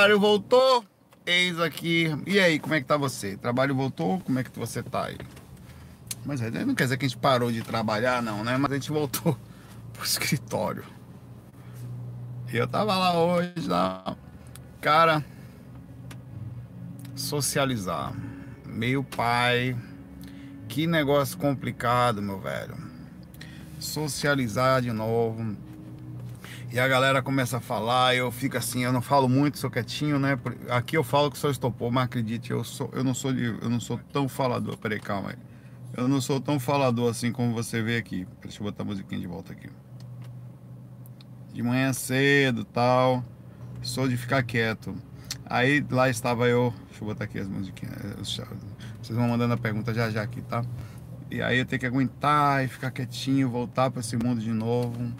trabalho voltou. Eis aqui. E aí, como é que tá você? Trabalho voltou? Como é que você tá aí? Mas não quer dizer que a gente parou de trabalhar, não, né? Mas a gente voltou pro escritório. E eu tava lá hoje, lá. Cara, socializar. Meio pai. Que negócio complicado, meu velho. Socializar de novo e a galera começa a falar, eu fico assim, eu não falo muito, sou quietinho, né? Aqui eu falo que sou estopou, mas acredite, eu, sou, eu, não sou de, eu não sou tão falador. Peraí, calma aí. Eu não sou tão falador assim como você vê aqui. Deixa eu botar a musiquinha de volta aqui. De manhã cedo tal. Sou de ficar quieto. Aí lá estava eu. Deixa eu botar aqui as musiquinhas. Vocês vão mandando a pergunta já já aqui, tá? E aí eu tenho que aguentar e ficar quietinho, voltar para esse mundo de novo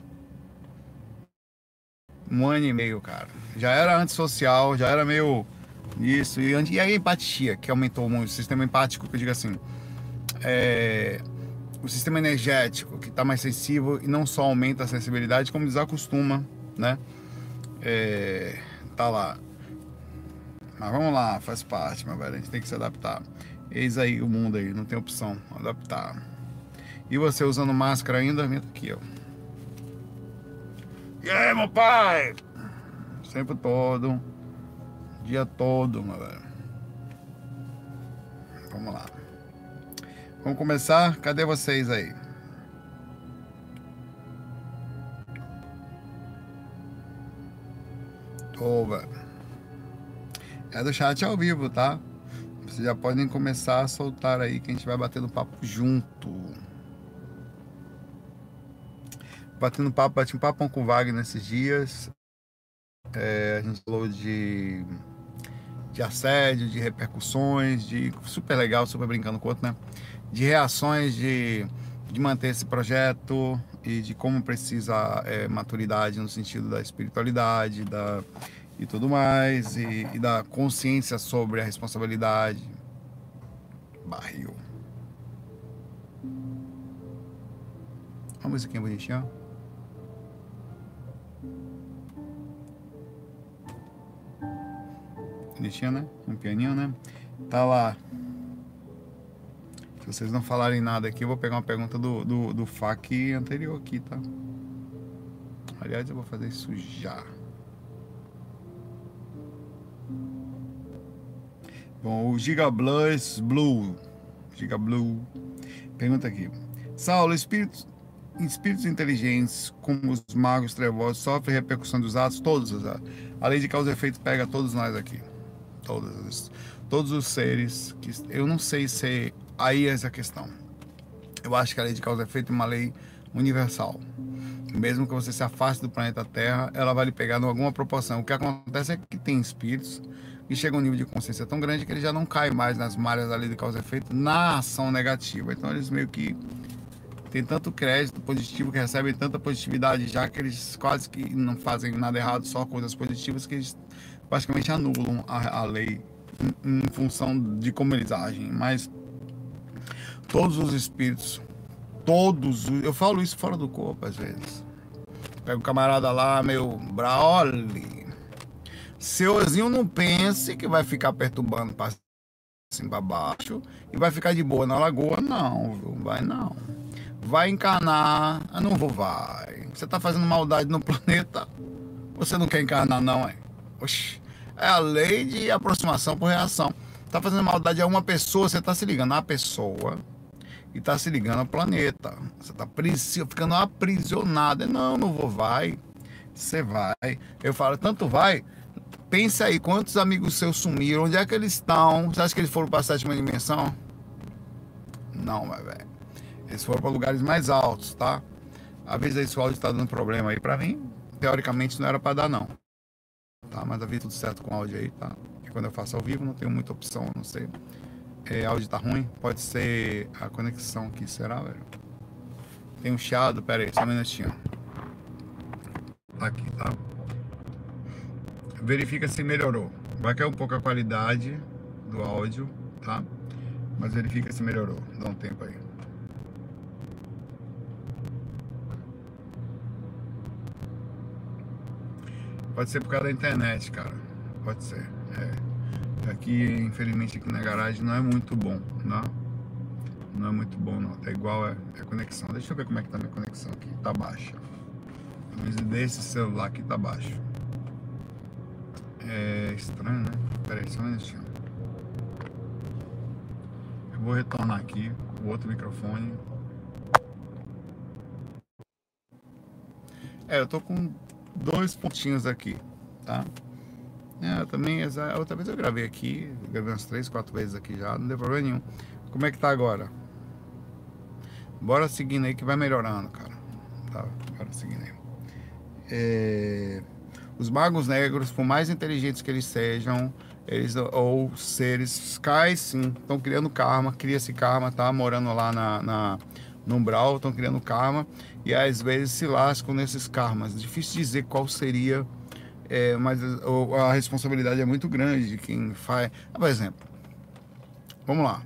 um ano e meio, cara. Já era antissocial, já era meio isso. E, e a empatia, que aumentou muito. O sistema empático, que eu digo assim. É, o sistema energético, que está mais sensível e não só aumenta a sensibilidade, como desacostuma, né? É, tá lá. Mas vamos lá, faz parte, meu velho. A gente tem que se adaptar. Eis aí o mundo aí, não tem opção. Adaptar. E você usando máscara ainda? Tá aqui, ó. E aí, meu pai? Sempre todo. Dia todo, meu velho. Vamos lá. Vamos começar? Cadê vocês aí? Oba. É do chat ao vivo, tá? Vocês já podem começar a soltar aí que a gente vai batendo papo junto batendo papo, bati um papo com o Wagner nesses dias. É, a gente falou de, de assédio, de repercussões, de super legal, super brincando com o outro, né? De reações de, de manter esse projeto e de como precisa é, maturidade no sentido da espiritualidade da, e tudo mais, e, e da consciência sobre a responsabilidade. Barril. Uma musiquinha bonitinha. Bonitinho, né? Um pianinho, né? Tá lá. Se vocês não falarem nada aqui, eu vou pegar uma pergunta do, do, do FAQ anterior aqui, tá? Aliás, eu vou fazer isso já. Bom, o Giga Blues Blue. Giga Blue. Pergunta aqui. Saulo, espíritos, espíritos inteligentes, como os magos trevosos, sofrem repercussão dos atos? Todos os atos. A lei de causa e efeito pega todos nós aqui todos, todos os seres que eu não sei se aí é essa questão. Eu acho que a lei de causa e efeito é uma lei universal. Mesmo que você se afaste do planeta Terra, ela vai lhe pegar em alguma proporção. O que acontece é que tem espíritos que chegam a um nível de consciência tão grande que eles já não caem mais nas malhas da lei de causa e efeito na ação negativa. Então eles meio que têm tanto crédito positivo, que recebem tanta positividade já que eles quase que não fazem nada errado, só coisas positivas que eles basicamente anulam a, a lei em, em, função de como eles agem. Mas todos os espíritos, todos, eu falo isso fora do corpo às vezes. Pega o camarada lá, meu Brauli. Seuzinho não pense que vai ficar perturbando para cima para baixo e vai ficar de boa na lagoa, não, viu? Vai não. Vai encarnar, ah, não vou, vai. Você tá fazendo maldade no planeta, você não quer encarnar, não, é? Oxi, é a lei de aproximação por reação. Tá fazendo maldade a uma pessoa, você tá se ligando à pessoa e tá se ligando ao planeta. Você tá ficando aprisionado. Não, não vou, vai. Você vai. Eu falo, tanto vai. Pense aí, quantos amigos seus sumiram? Onde é que eles estão? Você acha que eles foram para a sétima dimensão? Não, mas velho. Eles foram para lugares mais altos, tá? Avisa aí se o áudio está dando problema aí para mim. Teoricamente não era para dar, não tá? Mas a vida tudo certo com o áudio aí, tá? E quando eu faço ao vivo não tenho muita opção, não sei. É, áudio tá ruim, pode ser a conexão aqui, será, velho? Tem um chiado, pera aí, só um minutinho. Aqui, tá? Verifica se melhorou. Vai cair um pouco a qualidade do áudio, tá? Mas verifica se melhorou. Dá um tempo aí. Pode ser por causa da internet, cara. Pode ser. É. Aqui, infelizmente, aqui na garagem não é muito bom, não? Não é muito bom, não. Tá igual a, a conexão. Deixa eu ver como é que tá minha conexão aqui. Tá baixa. Desse celular aqui tá baixo. É estranho, né? Pera aí, só um minutinho. Eu vou retornar aqui o outro microfone. É, eu tô com dois pontinhos aqui, tá? É, também, outra vez eu gravei aqui, gravei umas três, quatro vezes aqui já, não deu problema nenhum. Como é que tá agora? Bora seguindo aí que vai melhorando, cara. Tá, bora seguindo aí. É, os magos negros, por mais inteligentes que eles sejam, eles ou seres cais sim, estão criando karma, cria-se karma, tá morando lá na, na no umbral, estão criando karma e às vezes se lascam nesses karmas. Difícil dizer qual seria é, mas a responsabilidade é muito grande de quem faz. Ah, por exemplo, vamos lá.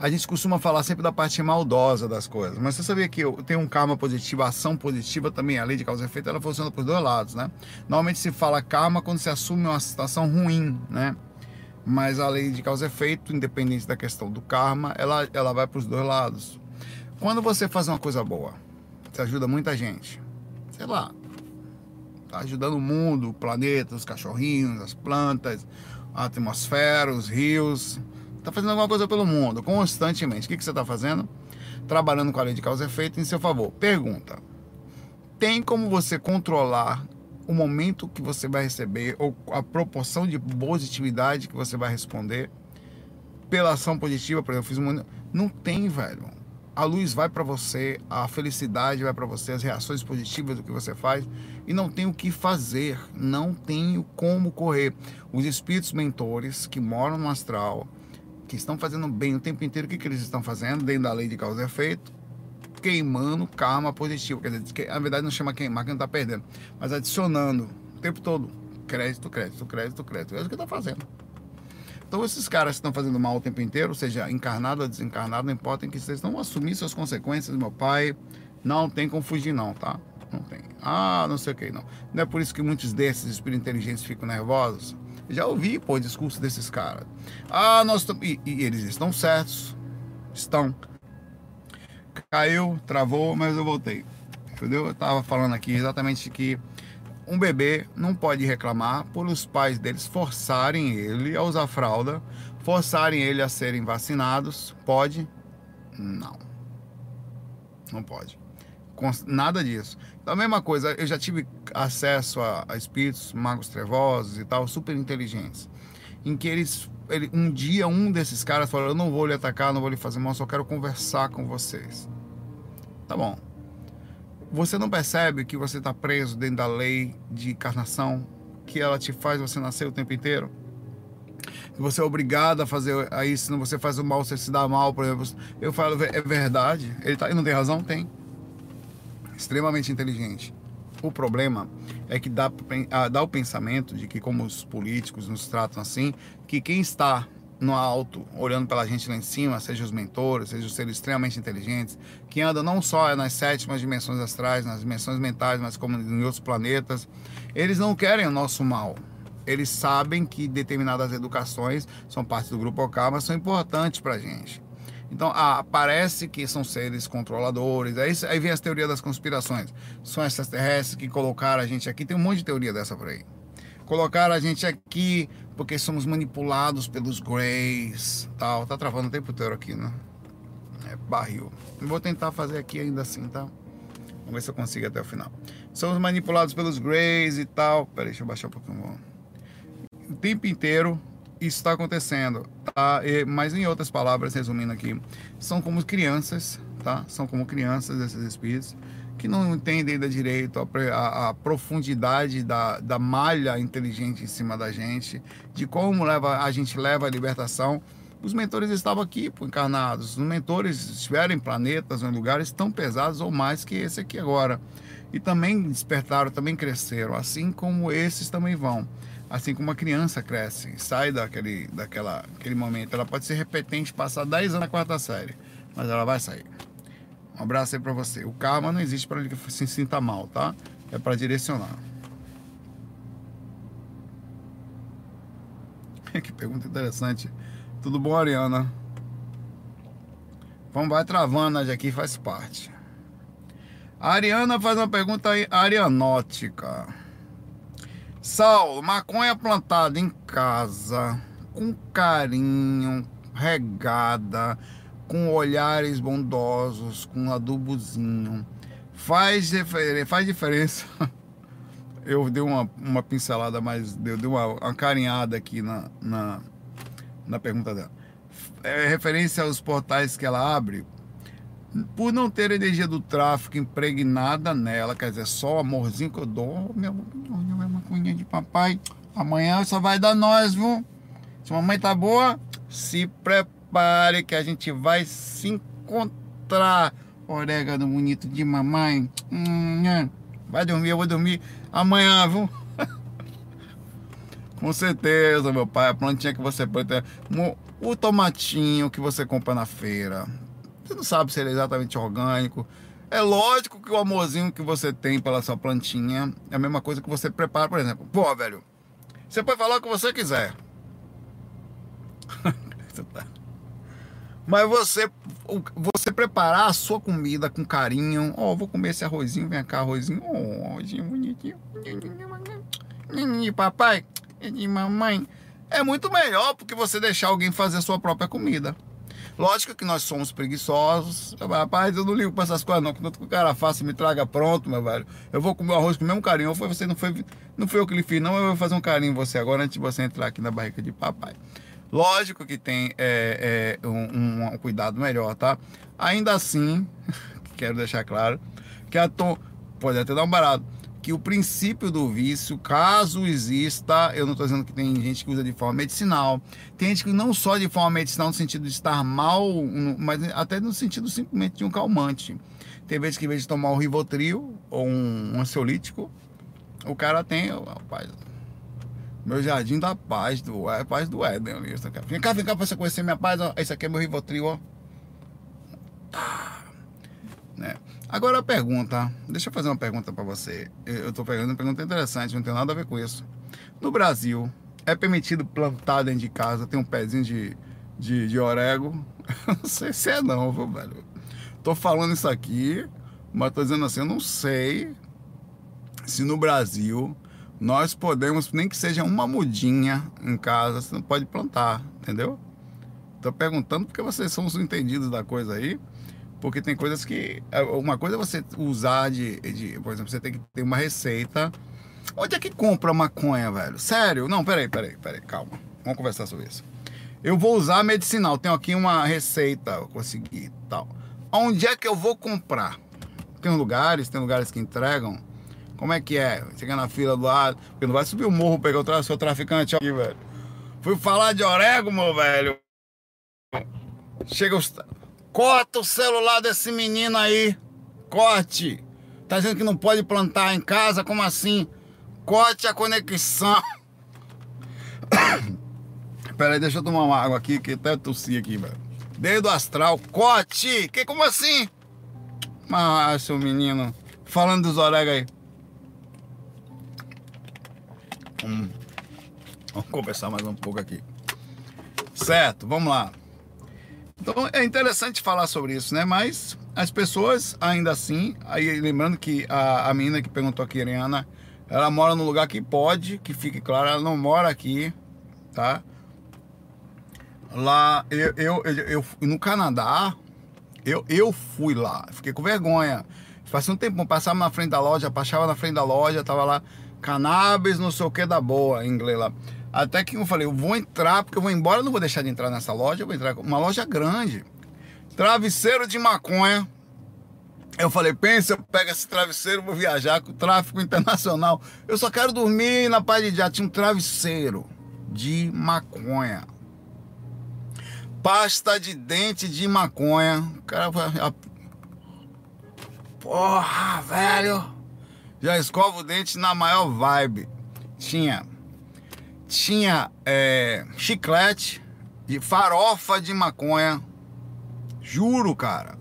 A gente costuma falar sempre da parte maldosa das coisas, mas você sabia que tem um karma positivo, ação positiva também, a lei de causa e efeito, ela funciona por dois lados, né? Normalmente se fala karma quando se assume uma situação ruim, né? Mas a lei de causa e efeito, independente da questão do karma, ela, ela vai para os dois lados. Quando você faz uma coisa boa, você ajuda muita gente, sei lá, Está ajudando o mundo, o planeta, os cachorrinhos, as plantas, a atmosfera, os rios. Está fazendo alguma coisa pelo mundo, constantemente. O que, que você está fazendo? Trabalhando com a lei de causa e efeito em seu favor. Pergunta: tem como você controlar o momento que você vai receber ou a proporção de positividade que você vai responder pela ação positiva? Por exemplo, eu fiz uma. Não tem, velho a luz vai para você, a felicidade vai para você, as reações positivas do que você faz e não tem o que fazer, não tenho como correr. Os espíritos mentores que moram no astral, que estão fazendo bem o tempo inteiro, o que, que eles estão fazendo dentro da lei de causa e efeito? Queimando karma positivo. Quer dizer, que, na verdade não chama queimar, que não está perdendo, mas adicionando o tempo todo crédito, crédito, crédito, crédito. É isso que está fazendo. Então, esses caras que estão fazendo mal o tempo inteiro, seja encarnado ou desencarnado, não importa em que vocês estão assumir suas consequências, meu pai. Não tem como fugir, não, tá? Não tem. Ah, não sei o que, não. Não é por isso que muitos desses espíritos inteligentes ficam nervosos. Já ouvi, pô, o discurso desses caras. Ah, nós estamos. E, e eles estão certos. Estão. Caiu, travou, mas eu voltei. Entendeu? Eu tava falando aqui exatamente que um bebê não pode reclamar por os pais deles forçarem ele a usar fralda, forçarem ele a serem vacinados. Pode? Não. Não pode. Nada disso. Então, a mesma coisa, eu já tive acesso a, a espíritos magos trevosos e tal, super inteligentes, em que eles, ele, um dia um desses caras falou: Eu não vou lhe atacar, não vou lhe fazer mal, só quero conversar com vocês. Tá bom. Você não percebe que você está preso dentro da lei de encarnação, que ela te faz você nascer o tempo inteiro? Que você é obrigado a fazer isso, senão você faz o mal, você se dá mal, por exemplo. Eu falo, é verdade. Ele, tá, ele não tem razão? Tem. Extremamente inteligente. O problema é que dá, dá o pensamento de que, como os políticos nos tratam assim, que quem está no alto, olhando pela gente lá em cima, seja os mentores, seja os seres extremamente inteligentes, que andam não só nas sétimas dimensões astrais, nas dimensões mentais, mas como em outros planetas, eles não querem o nosso mal. Eles sabem que determinadas educações são parte do grupo OK, mas são importantes para a gente. Então, ah, parece que são seres controladores. Aí, aí vem as teorias das conspirações. São extraterrestres que colocaram a gente aqui. Tem um monte de teoria dessa por aí. Colocaram a gente aqui porque somos manipulados pelos Greys, tal. Tá travando o tempo inteiro aqui, né? É barril. Vou tentar fazer aqui ainda assim, tá? Vamos ver se eu consigo até o final. Somos manipulados pelos Greys e tal. Pera aí, deixa eu baixar um pouquinho. O tempo inteiro isso está acontecendo, tá? E, mas em outras palavras, resumindo aqui, são como crianças, tá? São como crianças esses espíritos que não entendem ainda direito a, a, a, profundidade da, da malha inteligente em cima da gente, de como leva, a gente leva a libertação. Os mentores estavam aqui encarnados. Os mentores estiveram em planetas, em lugares tão pesados ou mais que esse aqui agora. E também despertaram, também cresceram, assim como esses também vão. Assim como uma criança cresce, sai daquele, daquela, aquele momento. Ela pode ser repetente, passar 10 anos na quarta série, mas ela vai sair. Um abraço aí para você. O karma não existe para ele que se sinta mal, tá? É para direcionar. que pergunta interessante. Tudo bom, Ariana? Vamos, vai travando aqui, faz parte. A Ariana faz uma pergunta arianótica. Saulo, maconha plantada em casa, com carinho, regada, com olhares bondosos, com adubozinho, faz, faz diferença. Eu dei uma, uma pincelada, mas deu, uma, uma carinhada aqui na, na, na pergunta dela. É referência aos portais que ela abre, por não ter energia do tráfico impregnada nela, quer dizer, só o amorzinho que eu dou, meu, minha maconha de papai, amanhã só vai dar nós, viu? Se mamãe tá boa, se prepare que a gente vai se encontrar. Orégano bonito de mamãe. Hum, hum. vai dormir, eu vou dormir amanhã, viu? Com certeza, meu pai. A plantinha que você planta. O tomatinho que você compra na feira. Você não sabe se ele é exatamente orgânico. É lógico que o amorzinho que você tem pela sua plantinha é a mesma coisa que você prepara, por exemplo. Pô, velho, você pode falar o que você quiser. Mas você, você preparar a sua comida com carinho. Ó, oh, vou comer esse arrozinho, vem cá, arrozinho. Oh, arrozinho bonitinho. De papai, de mamãe. É muito melhor porque você deixar alguém fazer a sua própria comida. Lógico que nós somos preguiçosos. Rapaz, eu não ligo pra essas coisas, não. Quando o cara faça me traga pronto, meu velho. Eu vou comer o arroz com o mesmo carinho. Foi você, não foi, não foi eu que lhe fiz, não. Eu vou fazer um carinho em você agora antes de você entrar aqui na barriga de papai. Lógico que tem é, é, um, um, cuidado melhor, tá? Ainda assim, quero deixar claro que a tom pode até dar um barato que o princípio do vício, caso exista, eu não estou dizendo que tem gente que usa de forma medicinal, tem gente que não só de forma medicinal no sentido de estar mal, mas até no sentido simplesmente de um calmante. Tem vezes que em vez de tomar um Rivotril ou um, ansiolítico, o cara tem, rapaz, meu jardim da paz, do, é paz do Éden. Vem cá, vem cá pra você conhecer minha paz, ó. esse aqui é meu Rivotril, ó. Tá. Né? Agora a pergunta, deixa eu fazer uma pergunta para você. Eu estou pegando uma pergunta interessante, não tem nada a ver com isso. No Brasil, é permitido plantar dentro de casa, tem um pezinho de, de, de orégano? não sei se é não, velho. Tô falando isso aqui, mas tô dizendo assim, eu não sei se no Brasil nós podemos, nem que seja uma mudinha em casa, você não pode plantar, entendeu? Tô perguntando porque vocês são os entendidos da coisa aí. Porque tem coisas que. É, uma coisa é você usar de, de. Por exemplo, você tem que ter uma receita. Onde é que compra maconha, velho? Sério? Não, peraí, peraí, peraí, calma. Vamos conversar sobre isso. Eu vou usar medicinal. Tenho aqui uma receita, eu consegui tal. Onde é que eu vou comprar? Tem lugares, tem lugares que entregam. Como é que é? Chega na fila do lado. Porque não vai subir o morro pegar o seu traficante aqui, velho. Fui falar de orégano, meu velho. Chega os. Corta o celular desse menino aí. Corte. Tá dizendo que não pode plantar em casa? Como assim? Corte a conexão. Pera aí, deixa eu tomar uma água aqui, que até tossi aqui, velho. Dedo astral, corte! Que como assim? Ah, seu menino. Falando dos orégãos aí. Hum. Vamos conversar mais um pouco aqui. Certo, vamos lá. Então é interessante falar sobre isso, né? Mas as pessoas, ainda assim, aí lembrando que a, a menina que perguntou aqui, Ariana, ela mora no lugar que pode, que fique claro, ela não mora aqui, tá? Lá, eu, eu, eu, eu no Canadá, eu, eu fui lá, fiquei com vergonha. Fazia um tempo, passava na frente da loja, passava na frente da loja, tava lá, cannabis, não sei o que da boa, em inglês lá. Até que eu falei, eu vou entrar, porque eu vou embora, eu não vou deixar de entrar nessa loja, eu vou entrar uma loja grande. Travesseiro de maconha. Eu falei, pensa, eu pego esse travesseiro, vou viajar com o tráfico internacional. Eu só quero dormir na paz de já. Tinha um travesseiro de maconha. Pasta de dente de maconha. O cara Porra, velho. Já escova o dente na maior vibe. Tinha tinha é, chiclete e farofa de maconha. Juro, cara.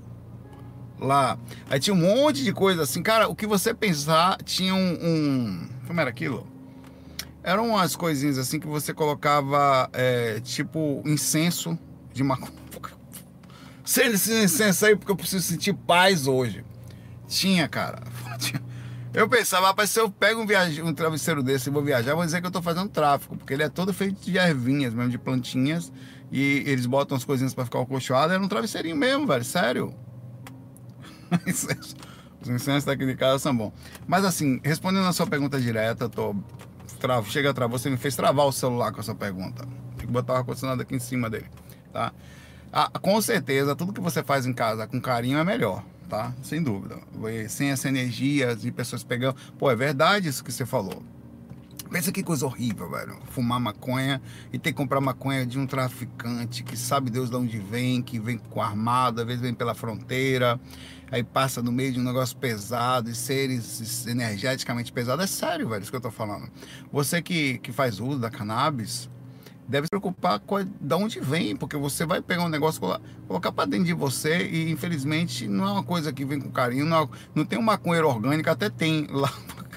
Lá. Aí tinha um monte de coisa assim. Cara, o que você pensar, tinha um. um como era aquilo? Eram umas coisinhas assim que você colocava, é, tipo, incenso de maconha. Sei esse incenso aí porque eu preciso sentir paz hoje. Tinha, cara. Eu pensava, rapaz, se eu pego um, viaje, um travesseiro desse e vou viajar, vou dizer que eu tô fazendo tráfico, porque ele é todo feito de ervinhas mesmo, de plantinhas, e eles botam as coisinhas para ficar acolchoado, era um travesseirinho mesmo, velho, sério. Os incensos daqui de casa são bons. Mas assim, respondendo a sua pergunta direta, tô chega a travar, você me fez travar o celular com essa pergunta. Tem que botar o ar-condicionado aqui em cima dele, tá? Ah, com certeza, tudo que você faz em casa com carinho é melhor tá? Sem dúvida. Sem essa energia de pessoas pegando. Pô, é verdade isso que você falou. Pensa que coisa horrível, velho. Fumar maconha e ter que comprar maconha de um traficante que sabe Deus de onde vem, que vem com armado, às vezes vem pela fronteira, aí passa no meio de um negócio pesado, e seres energeticamente pesados. É sério, velho, isso que eu tô falando. Você que, que faz uso da cannabis, deve se preocupar com de onde vem, porque você vai pegar um negócio, colocar para dentro de você e infelizmente não é uma coisa que vem com carinho, não, não tem uma maconheiro orgânica, até tem lá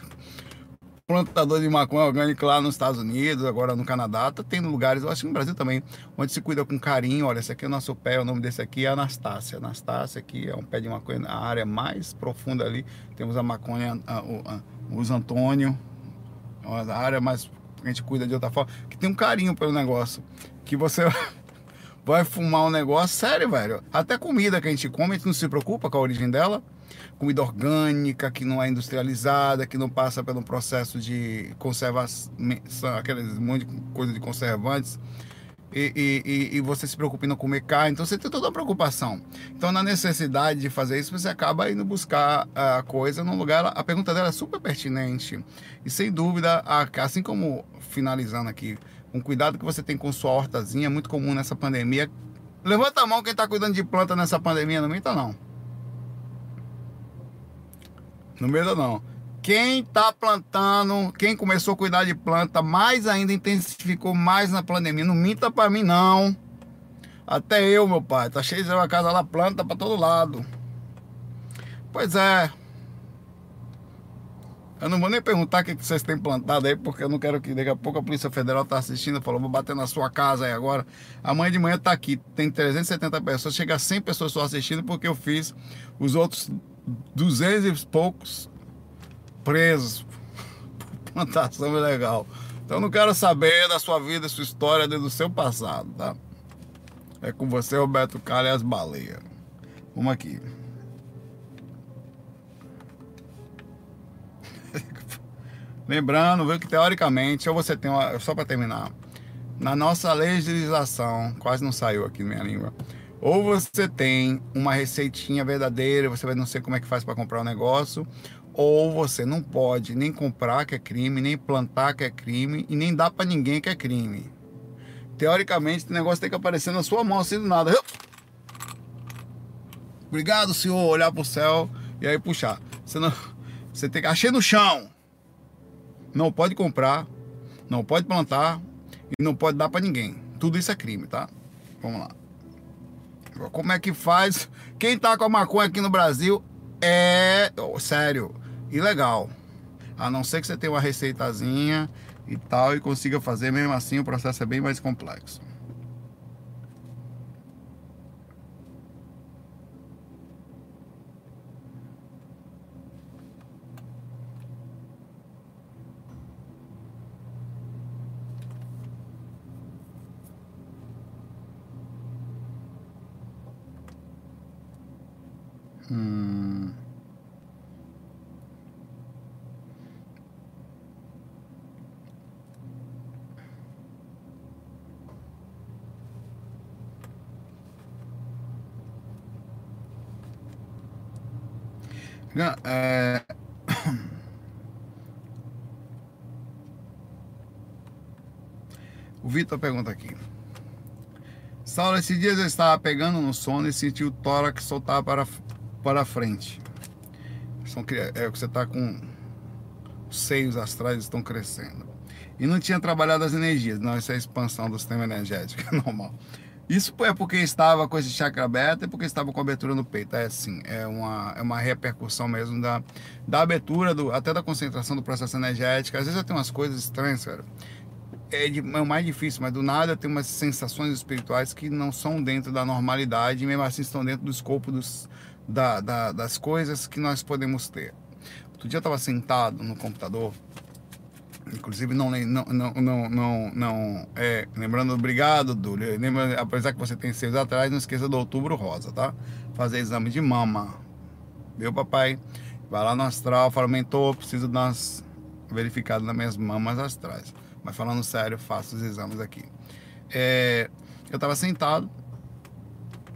plantador de maconha orgânica lá nos Estados Unidos, agora no Canadá, tá tendo lugares, eu acho que no Brasil também, onde se cuida com carinho. Olha, esse aqui é o nosso pé, o nome desse aqui é Anastácia. Anastácia aqui é um pé de maconha na área mais profunda ali. Temos a maconha, a, a, a, os Antônio, a área mais a gente cuida de outra forma, que tem um carinho pelo negócio. Que você vai fumar um negócio, sério, velho. Até comida que a gente come, a gente não se preocupa com a origem dela. Comida orgânica, que não é industrializada, que não passa pelo processo de conservação, aqueles monte de coisa de conservantes e, e, e, você se preocupa em não comer carne, então você tem toda uma preocupação. Então, na necessidade de fazer isso, você acaba indo buscar a coisa num lugar. A pergunta dela é super pertinente. E sem dúvida, assim como finalizando aqui, um cuidado que você tem com sua hortazinha, é muito comum nessa pandemia. Levanta a mão quem está cuidando de planta nessa pandemia, não minta não. Não medo não. Quem está plantando, quem começou a cuidar de planta, mais ainda intensificou mais na pandemia. Não minta para mim, não. Até eu, meu pai. Tá cheio de uma casa lá, planta para todo lado. Pois é. Eu não vou nem perguntar o que vocês têm plantado aí, porque eu não quero que daqui a pouco a Polícia Federal tá assistindo e falou, vou bater na sua casa aí agora. Amanhã de manhã tá aqui, tem 370 pessoas, chega a 100 pessoas só assistindo, porque eu fiz os outros 200 e poucos presos por plantação ilegal. Então não quero saber da sua vida, sua história, do seu passado, tá? É com você, Roberto Carlos e as baleias. Vamos aqui. Lembrando, viu, que teoricamente, ou você tem uma, só para terminar, na nossa legislação, quase não saiu aqui na minha língua, ou você tem uma receitinha verdadeira, você vai não sei como é que faz para comprar o um negócio, ou você não pode nem comprar que é crime, nem plantar que é crime e nem dar para ninguém que é crime. Teoricamente, o negócio tem que aparecer na sua mão assim do nada. Obrigado, senhor, olhar pro céu e aí puxar. Você não, você tem que achar no chão. Não pode comprar, não pode plantar e não pode dar para ninguém. Tudo isso é crime, tá? Vamos lá. Como é que faz? Quem tá com a maconha aqui no Brasil é, oh, sério, ilegal. A não ser que você tenha uma receitazinha e tal e consiga fazer, mesmo assim o processo é bem mais complexo. Hum. Não, é... O Vitor pergunta aqui. Saulo, esses dias eu estava pegando no sono e senti o tórax soltar para para frente. São, é o que você está com os seios astrais estão crescendo. E não tinha trabalhado as energias. Não, isso é a expansão do sistema energético, é normal. Isso é porque estava com esse chakra aberto e porque estava com abertura no peito. É assim, é uma, é uma repercussão mesmo da, da abertura, do, até da concentração do processo energético. Às vezes eu tenho umas coisas estranhas, cara. É, de, é o mais difícil, mas do nada eu tenho umas sensações espirituais que não são dentro da normalidade e mesmo assim estão dentro do escopo dos, da, da, das coisas que nós podemos ter. Outro dia eu estava sentado no computador Inclusive, não, não, não, não, não, é, lembrando, obrigado, Dúlio. Lembra, apesar que você tem seis atrás, não esqueça do outubro rosa, tá? Fazer exame de mama. Viu, papai? Vai lá no astral, fala, mentor, preciso dar umas verificadas nas minhas mamas astrais. Mas falando sério, faço os exames aqui. É, eu tava sentado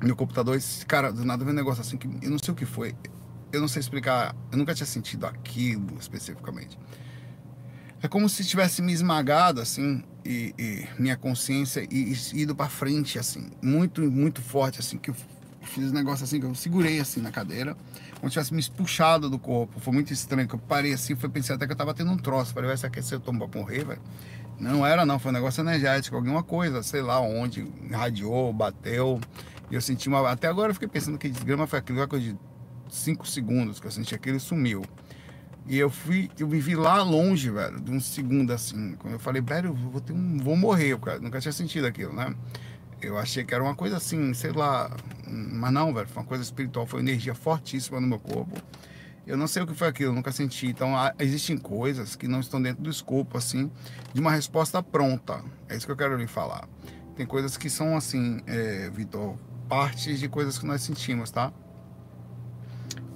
no computador, esse cara, do nada veio um negócio assim que eu não sei o que foi. Eu não sei explicar, eu nunca tinha sentido aquilo especificamente. É como se tivesse me esmagado, assim, e, e minha consciência e, e ido para frente, assim, muito, muito forte, assim, que eu fiz um negócio assim, que eu segurei, assim, na cadeira, como se tivesse me puxado do corpo. Foi muito estranho, que eu parei assim, foi pensar até que eu tava tendo um troço. Falei, vai se aquecer, eu tomo pra morrer, velho. Não era, não, foi um negócio energético, alguma coisa, sei lá onde, radiou, bateu. E eu senti uma. Até agora eu fiquei pensando que desgrama foi aquilo, coisa de 5 segundos que eu senti aquilo e sumiu. E eu fui, eu me vi lá longe, velho, de um segundo assim. Quando eu falei, velho, eu vou, ter um, vou morrer, cara. Nunca tinha sentido aquilo, né? Eu achei que era uma coisa assim, sei lá. Mas não, velho, foi uma coisa espiritual, foi uma energia fortíssima no meu corpo. Eu não sei o que foi aquilo, nunca senti. Então, existem coisas que não estão dentro do escopo, assim, de uma resposta pronta. É isso que eu quero lhe falar. Tem coisas que são, assim, é, Vitor, partes de coisas que nós sentimos, tá?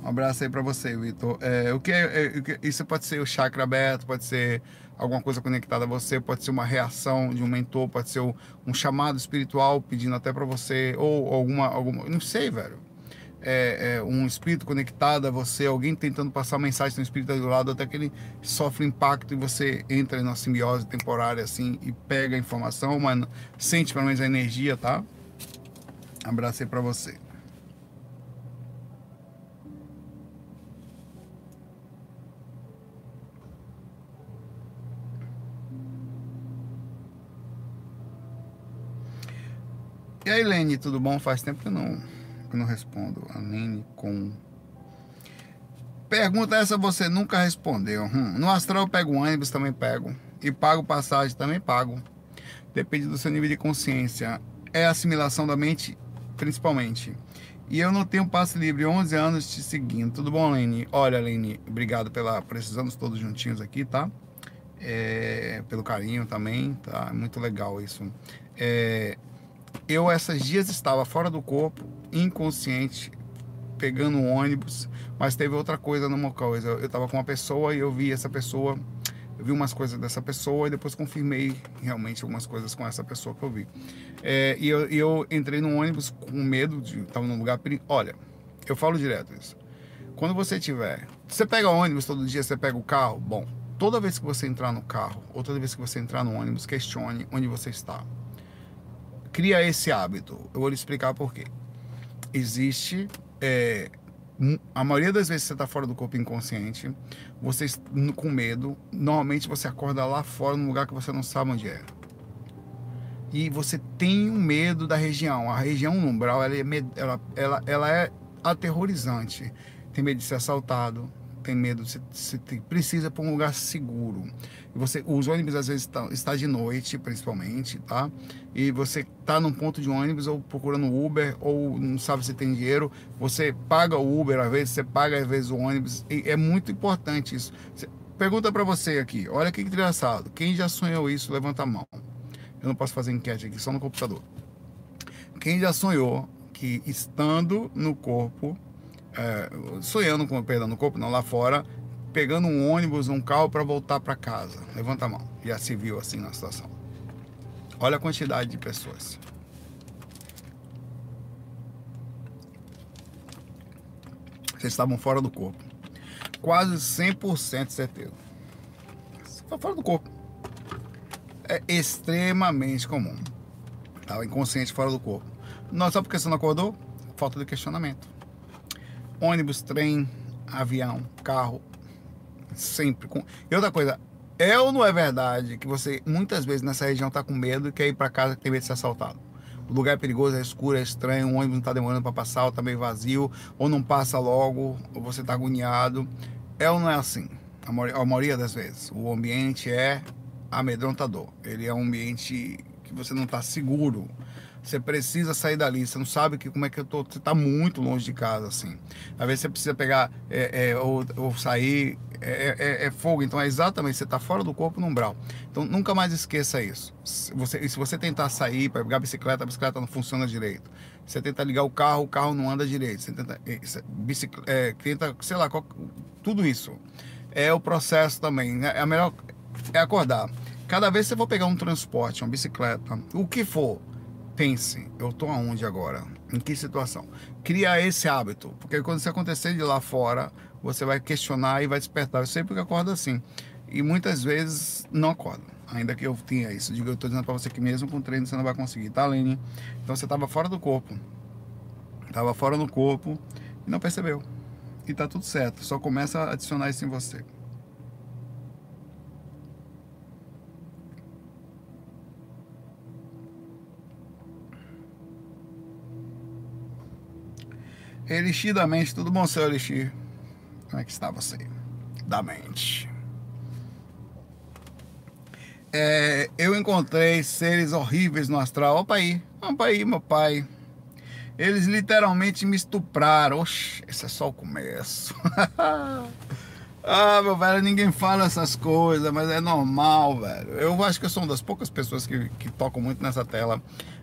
Um abraço aí para você, Vitor. É, o que é, é, isso pode ser o chakra aberto, pode ser alguma coisa conectada a você, pode ser uma reação de um mentor, pode ser um chamado espiritual pedindo até para você, ou alguma, alguma, não sei, velho. É, é, um espírito conectado a você, alguém tentando passar mensagem no espírito do lado, até que ele sofre impacto e você entra na simbiose temporária assim e pega a informação, mas sente pelo menos a energia, tá? Abraço aí pra você. E aí, Lene, tudo bom? Faz tempo que eu não, que não respondo. A Lene com. Pergunta essa você nunca respondeu. Hum, no astral eu pego ônibus, também pego. E pago passagem, também pago. Depende do seu nível de consciência. É assimilação da mente, principalmente. E eu não tenho passe livre, 11 anos te seguindo. Tudo bom, Lene? Olha, Lene, obrigado pela, anos todos juntinhos aqui, tá? É, pelo carinho também, tá? Muito legal isso. É, eu esses dias estava fora do corpo, inconsciente, pegando um ônibus, mas teve outra coisa numa coisa. Eu estava com uma pessoa e eu vi essa pessoa, eu vi umas coisas dessa pessoa e depois confirmei realmente algumas coisas com essa pessoa que eu vi. É, e eu, eu, entrei no ônibus com medo de estar num lugar. Olha, eu falo direto isso. Quando você tiver, você pega ônibus todo dia, você pega o carro, bom, toda vez que você entrar no carro, ou toda vez que você entrar no ônibus, questione onde você está cria esse hábito? Eu vou lhe explicar por quê. Existe. É, a maioria das vezes você está fora do corpo inconsciente, você com medo, normalmente você acorda lá fora, num lugar que você não sabe onde é. E você tem um medo da região. A região umbral ela é, ela, ela, ela é aterrorizante. Tem medo de ser assaltado, tem medo, você, você precisa para um lugar seguro. Você, os ônibus às vezes está, está de noite, principalmente, tá? E você está num ponto de ônibus ou procurando Uber ou não sabe se tem dinheiro, você paga o Uber às vezes, você paga às vezes o ônibus. E é muito importante isso. Pergunta para você aqui, olha que engraçado. Quem já sonhou isso, levanta a mão. Eu não posso fazer enquete aqui, só no computador. Quem já sonhou que estando no corpo é, sonhando com perda no corpo, não lá fora, pegando um ônibus, um carro para voltar para casa. Levanta a mão. Já se viu assim na situação. Olha a quantidade de pessoas. Vocês estavam fora do corpo. Quase 100% de certeza. Está fora do corpo. É extremamente comum. Estava inconsciente fora do corpo. Não, só porque você não acordou? Falta de questionamento ônibus, trem, avião, carro, sempre. Com... E outra coisa, é ou não é verdade que você muitas vezes nessa região está com medo e quer ir para casa que tem medo de ser assaltado? o lugar é perigoso, é escuro, é estranho, o ônibus não está demorando para passar, está meio vazio, ou não passa logo, ou você está agoniado. É ou não é assim? A maioria, a maioria das vezes. O ambiente é amedrontador. Ele é um ambiente que você não está seguro. Você precisa sair dali, você não sabe que, como é que eu tô. Você está muito longe de casa, assim. Às vezes você precisa pegar é, é, ou, ou, sair, é, é, é, fogo. Então é exatamente, você está fora do corpo no umbral. Então nunca mais esqueça isso. Se você, se você tentar sair para pegar a bicicleta, a bicicleta não funciona direito. Você tenta ligar o carro, o carro não anda direito. Você tenta, bicicleta, é, tenta sei lá, qual, tudo isso. É o processo também. Né? É a melhor é acordar. Cada vez que você for pegar um transporte, uma bicicleta, o que for, pense, eu estou aonde agora? Em que situação? Cria esse hábito, porque quando isso acontecer de lá fora, você vai questionar e vai despertar. Eu sempre que acordo assim. E muitas vezes não acordo. Ainda que eu tenha isso. Digo, eu estou dizendo para você que mesmo com treino você não vai conseguir, tá, Lene? Então você estava fora do corpo. Estava fora do corpo e não percebeu. E tá tudo certo. Só começa a adicionar isso em você. Elixir da mente, tudo bom, seu Elixir? Como é que está você? Da mente. É, eu encontrei seres horríveis no astral. Opa aí, opa aí, meu pai. Eles literalmente me estupraram. Oxe, esse é só o começo. ah, meu velho, ninguém fala essas coisas, mas é normal, velho. Eu acho que eu sou uma das poucas pessoas que, que tocam muito nessa tela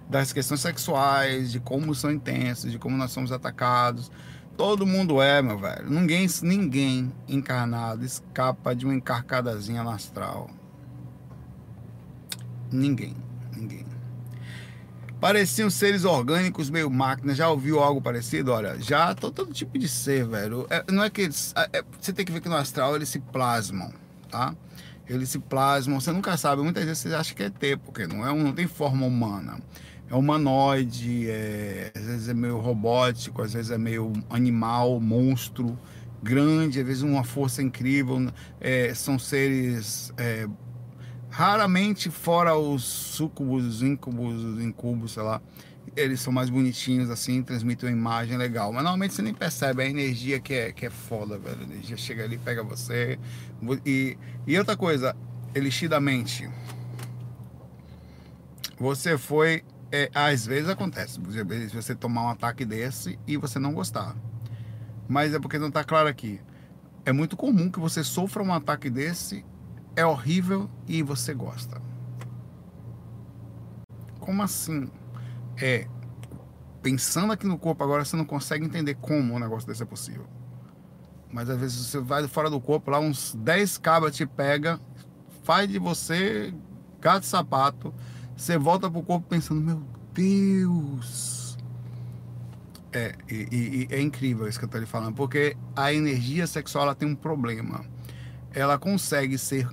das questões sexuais, de como são intensas, de como nós somos atacados. Todo mundo é, meu velho. Ninguém, ninguém encarnado escapa de uma encarcadazinha astral. Ninguém, ninguém. Pareciam seres orgânicos, meio máquinas. Já ouviu algo parecido? Olha, já tô todo tipo de ser, velho. É, não é que eles. É, é, você tem que ver que no astral eles se plasmam, tá? Eles se plasmam. Você nunca sabe. Muitas vezes você acha que é ter, porque não, é, não tem forma humana é humanoide, é, às vezes é meio robótico, às vezes é meio animal, monstro, grande, às vezes uma força incrível. É, são seres é, raramente fora os sucubos, os incubos, os incubos, sei lá. Eles são mais bonitinhos assim, transmitem uma imagem legal. Mas normalmente você nem percebe a energia que é, que é foda, velho. A energia chega ali, pega você. E, e outra coisa, elixir da mente. Você foi é, às vezes acontece, você tomar um ataque desse e você não gostar. Mas é porque não está claro aqui. É muito comum que você sofra um ataque desse, é horrível e você gosta. Como assim? É, pensando aqui no corpo agora, você não consegue entender como um negócio desse é possível. Mas às vezes você vai fora do corpo, lá uns 10 cabras te pega, faz de você gato sapato, você volta pro corpo pensando, meu Deus! É, e, e, é incrível isso que eu estou lhe falando, porque a energia sexual ela tem um problema. Ela consegue ser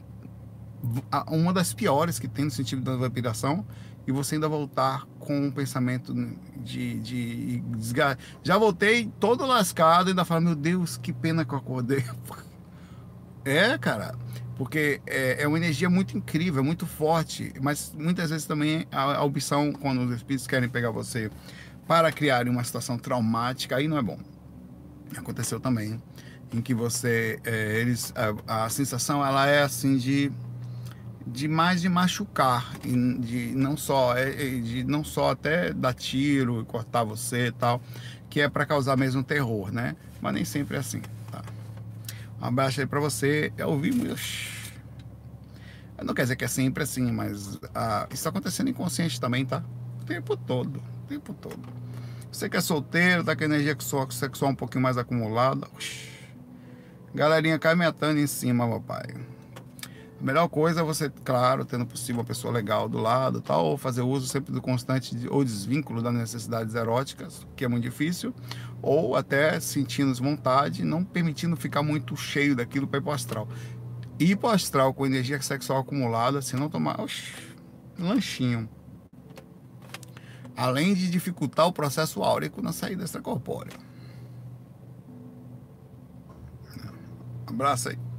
uma das piores que tem no sentido da vampiração e você ainda voltar com um pensamento de, de, de já voltei todo lascado e ainda falo meu Deus que pena que eu acordei é cara porque é, é, uma energia muito incrível, muito forte, mas muitas vezes também a, a opção, quando os espíritos querem pegar você para criar uma situação traumática, aí não é bom. Aconteceu também, em que você, é, eles, a, a, sensação ela é assim de, de mais de machucar, de não só, é, é, de não só até dar tiro e cortar você e tal, que é para causar mesmo terror, né? Mas nem sempre é assim. Um abraço aí pra você. Eu ouvi Não quer dizer que é sempre assim, mas ah, isso tá acontecendo inconsciente também, tá? O tempo todo. O tempo todo. Você que é solteiro, tá com energia sexual um pouquinho mais acumulada. Oxi. Galerinha cai metando em cima, papai. A melhor coisa é você, claro, tendo possível uma pessoa legal do lado, tal, ou fazer uso sempre do constante de, ou desvínculo das necessidades eróticas, que é muito difícil, ou até sentindo vontade, não permitindo ficar muito cheio daquilo para ir para astral. Para astral com energia sexual acumulada, se não tomar oxi, lanchinho. Além de dificultar o processo áurico na saída extracorpórea. Abraço aí.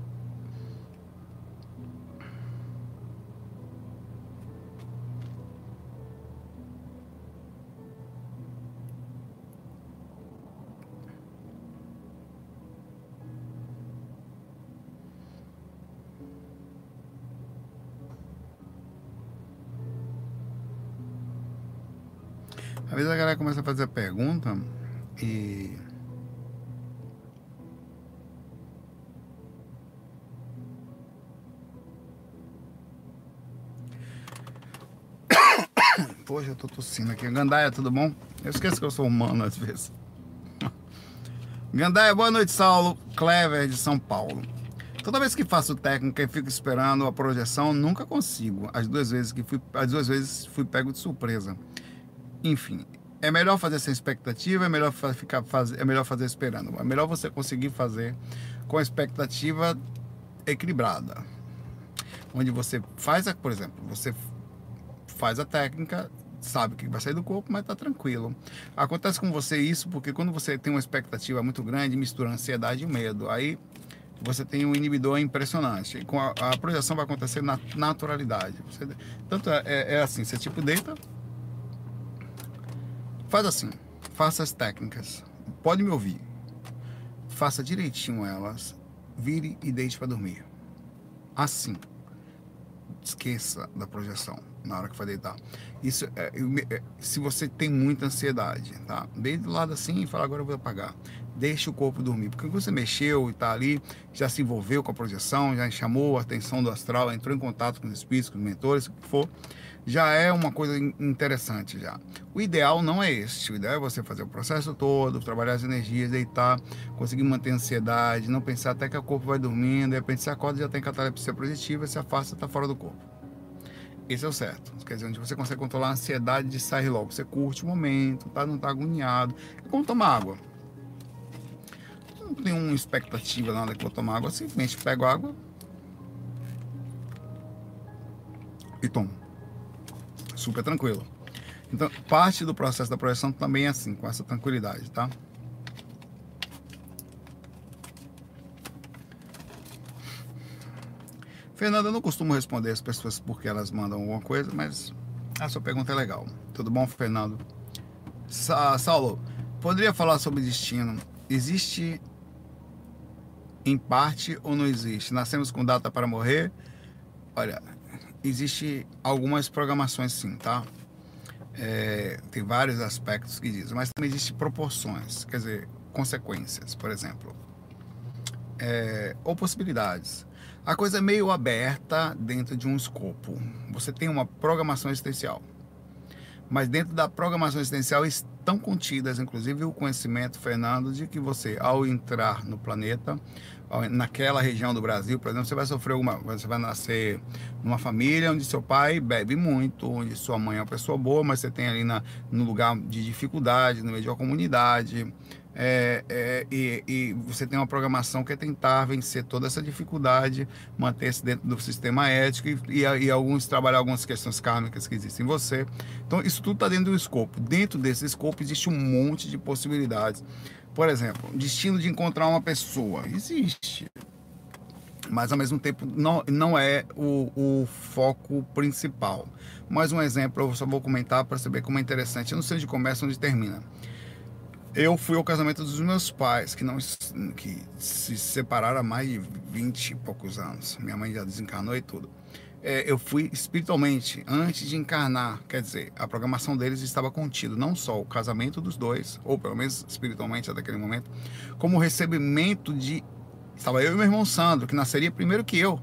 Às vezes a galera começa a fazer pergunta e. Poxa, eu tô tossindo aqui. Gandaia, tudo bom? Eu esqueço que eu sou humano às vezes. Gandaia, boa noite, Saulo. Clever de São Paulo. Toda vez que faço técnica e fico esperando a projeção, nunca consigo. As duas vezes que fui, as duas vezes fui pego de surpresa. Enfim, é melhor fazer sem expectativa, é melhor ficar fazer, é melhor fazer esperando. É melhor você conseguir fazer com a expectativa equilibrada. Onde você faz, a, por exemplo, você faz a técnica, sabe que vai sair do corpo, mas está tranquilo. Acontece com você isso porque quando você tem uma expectativa muito grande, mistura ansiedade e medo. Aí você tem um inibidor impressionante. E com a, a, projeção vai acontecer na naturalidade. Você, tanto é, é, é, assim, você tipo deita, faz assim, faça as técnicas, pode me ouvir, faça direitinho elas, vire e deite para dormir. Assim, esqueça da projeção na hora que for deitar. Isso é, é, se você tem muita ansiedade, tá? Deite do lado assim e fala agora eu vou apagar deixe o corpo dormir. Porque você mexeu e está ali, já se envolveu com a projeção, já chamou a atenção do astral, entrou em contato com os espíritos, com os mentores, o que for, já é uma coisa interessante já. O ideal não é este, o ideal é você fazer o processo todo, trabalhar as energias, deitar, conseguir manter a ansiedade, não pensar até que o corpo vai dormindo, de repente você acorda já tem catalepsia positiva, se afasta, está fora do corpo. Esse é o certo. Quer dizer, onde você consegue controlar a ansiedade de sair logo. Você curte o momento, tá? não está agoniado. É como tomar água não tenho uma expectativa nada que vou tomar água, simplesmente pego água e tomo. Super tranquilo. Então, parte do processo da projeção também é assim, com essa tranquilidade, tá? Fernanda, eu não costumo responder as pessoas porque elas mandam alguma coisa, mas a sua pergunta é legal. Tudo bom, Fernando? Sa Saulo, poderia falar sobre destino? Existe em parte ou não existe? Nascemos com data para morrer? Olha, existe algumas programações sim, tá? É, tem vários aspectos que dizem, mas também existe proporções, quer dizer, consequências, por exemplo, é, ou possibilidades. A coisa é meio aberta dentro de um escopo. Você tem uma programação existencial, mas dentro da programação existencial estão contidas, inclusive, o conhecimento, Fernando, de que você, ao entrar no planeta, naquela região do Brasil, por exemplo, você vai sofrer alguma, você vai nascer numa família onde seu pai bebe muito, onde sua mãe é uma pessoa boa, mas você tem ali na, no lugar de dificuldade, no meio de uma comunidade, é, é, e, e, você tem uma programação que é tentar vencer toda essa dificuldade, manter-se dentro do sistema ético e, e, e, alguns trabalhar algumas questões kármicas que existem em você. Então, isso tudo está dentro do escopo. Dentro desse escopo existe um monte de possibilidades. Por exemplo, destino de encontrar uma pessoa. Existe. Mas ao mesmo tempo não, não é o, o foco principal. Mais um exemplo, eu só vou comentar para saber como é interessante. Eu não sei onde começa, onde termina. Eu fui ao casamento dos meus pais, que não que se separaram há mais de 20 e poucos anos. Minha mãe já desencarnou e tudo é, eu fui espiritualmente antes de encarnar. Quer dizer, a programação deles estava contida, não só o casamento dos dois, ou pelo menos espiritualmente até aquele momento, como o recebimento de. Estava eu e meu irmão Sandro, que nasceria primeiro que eu.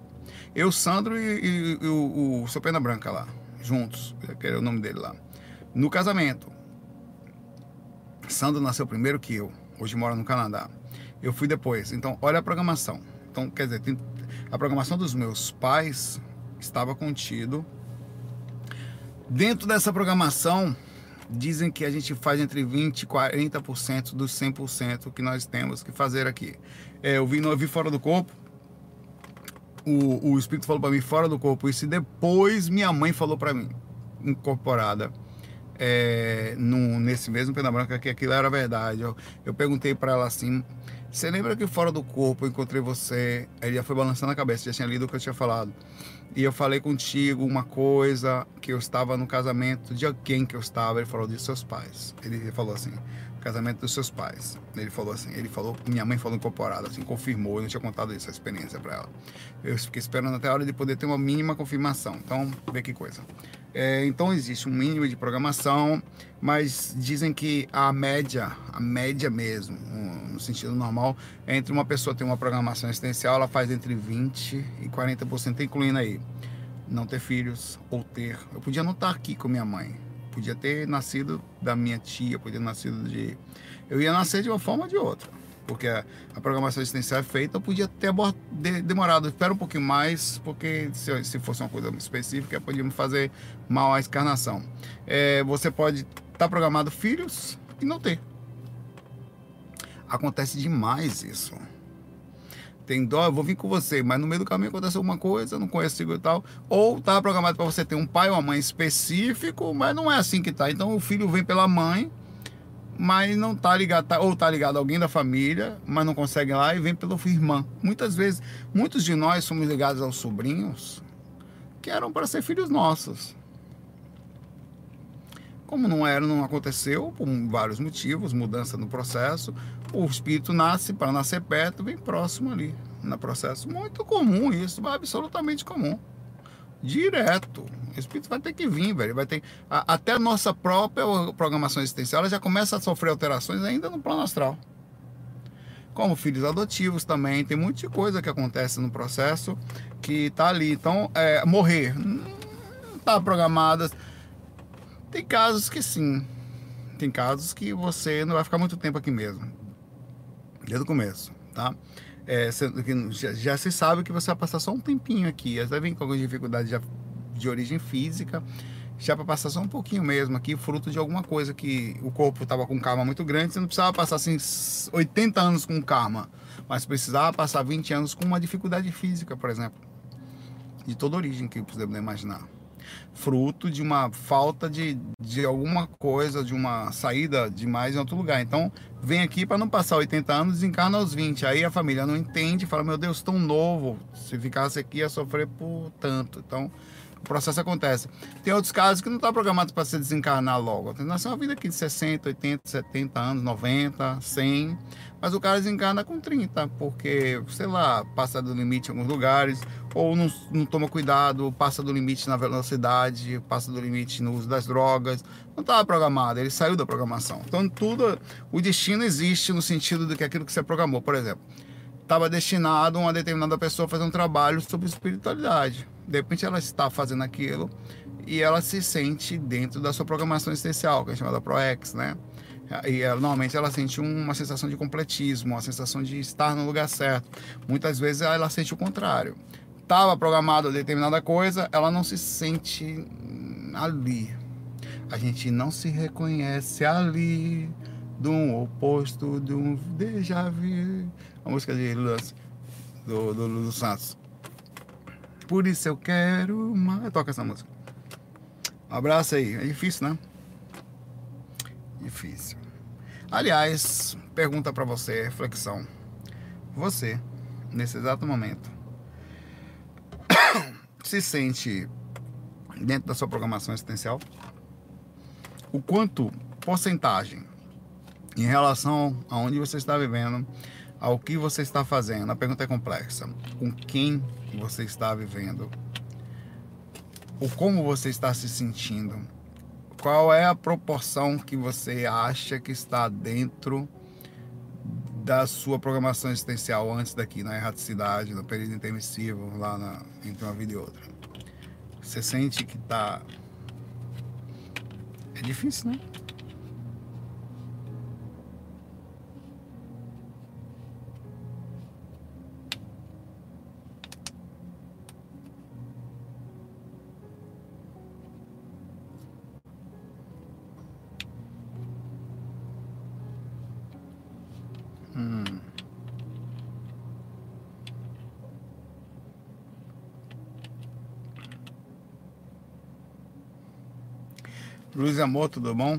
Eu, Sandro e, e, e o, o seu Pena Branca lá, juntos, que era o nome dele lá. No casamento. Sandro nasceu primeiro que eu, hoje mora no Canadá. Eu fui depois. Então, olha a programação. Então, quer dizer, a programação dos meus pais estava contido. Dentro dessa programação, dizem que a gente faz entre 20% e 40% dos 100% que nós temos que fazer aqui. É, eu, vi, eu vi fora do corpo, o, o Espírito falou para mim fora do corpo isso, e depois minha mãe falou para mim, incorporada, é, no, nesse mesmo Pena Branca, que aquilo era verdade. Eu, eu perguntei para ela assim: Você lembra que fora do corpo eu encontrei você? Ele já foi balançando a cabeça, já tinha lido o que eu tinha falado. e eu falei contigo uma coisa que eu estava no casamento de alguém que eu estava. Ele falou de seus pais. Ele falou assim, casamento dos seus pais. Ele falou assim, ele falou, minha mãe falou incorporado, assim, confirmou. Eu não tinha contado isso, a experiência para ela. Eu fiquei esperando até a hora de poder ter uma mínima confirmação. Então, vê que coisa. É, então existe um mínimo de programação, mas dizem que a média, a média mesmo, no sentido normal, entre uma pessoa ter uma programação existencial, ela faz entre 20 e 40%, incluindo aí não ter filhos ou ter. Eu podia não estar aqui com minha mãe, podia ter nascido da minha tia, podia ter nascido de. Eu ia nascer de uma forma ou de outra porque a, programação existencial é feita, eu podia ter demorado, espera um pouquinho mais, porque se, se fosse uma coisa específica, podíamos fazer mal à encarnação. É, você pode estar tá programado filhos e não ter. Acontece demais isso. Tem dó, eu vou vir com você, mas no meio do caminho acontece alguma coisa, não conheço e tal. Ou tá programado para você ter um pai ou uma mãe específico, mas não é assim que tá. Então o filho vem pela mãe mas não tá ligado, tá, ou tá ligado a alguém da família, mas não consegue lá e vem pelo irmã. Muitas vezes, muitos de nós somos ligados aos sobrinhos que eram para ser filhos nossos. Como não era, não aconteceu, por vários motivos, mudança no processo, o espírito nasce para nascer perto, vem próximo ali, no processo. Muito comum isso, absolutamente comum direto. O espírito vai ter que vir, velho. Vai ter a, até a nossa própria programação existencial já começa a sofrer alterações ainda no plano astral. Como filhos adotivos também, tem muita coisa que acontece no processo que tá ali. Então, é, morrer não tá programada. Tem casos que sim. Tem casos que você não vai ficar muito tempo aqui mesmo. Desde o começo, tá? é, já, já, se sabe que você vai passar só um tempinho aqui. Vezes vem com alguma dificuldade já de origem física, já para passar só um pouquinho mesmo aqui, fruto de alguma coisa que o corpo estava com karma muito grande. Você não precisava passar assim 80 anos com karma, mas precisava passar 20 anos com uma dificuldade física, por exemplo, de toda origem que podemos imaginar fruto de uma falta de, de alguma coisa, de uma saída demais em outro lugar. Então, vem aqui para não passar 80 anos, desencarna aos 20. Aí a família não entende, fala: Meu Deus, tão novo. Se ficasse aqui, ia sofrer por tanto. Então, o processo acontece. Tem outros casos que não está programado para se desencarnar logo. Tem nascer uma vida aqui de 60, 80, 70 anos, 90, 100. Mas o cara desencarna com 30, porque, sei lá, passa do limite em alguns lugares, ou não, não toma cuidado, passa do limite na velocidade, passa do limite no uso das drogas. Não estava programado, ele saiu da programação. Então, tudo, o destino existe no sentido de que aquilo que você programou, por exemplo, estava destinado a uma determinada pessoa fazer um trabalho sobre espiritualidade de repente ela está fazendo aquilo e ela se sente dentro da sua programação existencial, que é chamada ProEx, né? E ela, normalmente ela sente uma sensação de completismo, uma sensação de estar no lugar certo. Muitas vezes ela sente o contrário. Estava programada determinada coisa, ela não se sente ali. A gente não se reconhece ali, de um oposto, de um déjà vu. A música de Lance, do, do, do Santos. Por isso eu quero mais. Toca essa música. Um abraço aí. É difícil, né? Difícil. Aliás, pergunta para você, reflexão. Você, nesse exato momento, se sente dentro da sua programação existencial? O quanto porcentagem em relação a onde você está vivendo, ao que você está fazendo? A pergunta é complexa. Com quem você está vivendo, o como você está se sentindo, qual é a proporção que você acha que está dentro da sua programação existencial antes daqui, na erraticidade, no período intermissivo, lá na, entre uma vida e outra. Você sente que está. É difícil, né? Luiz Amor, tudo bom?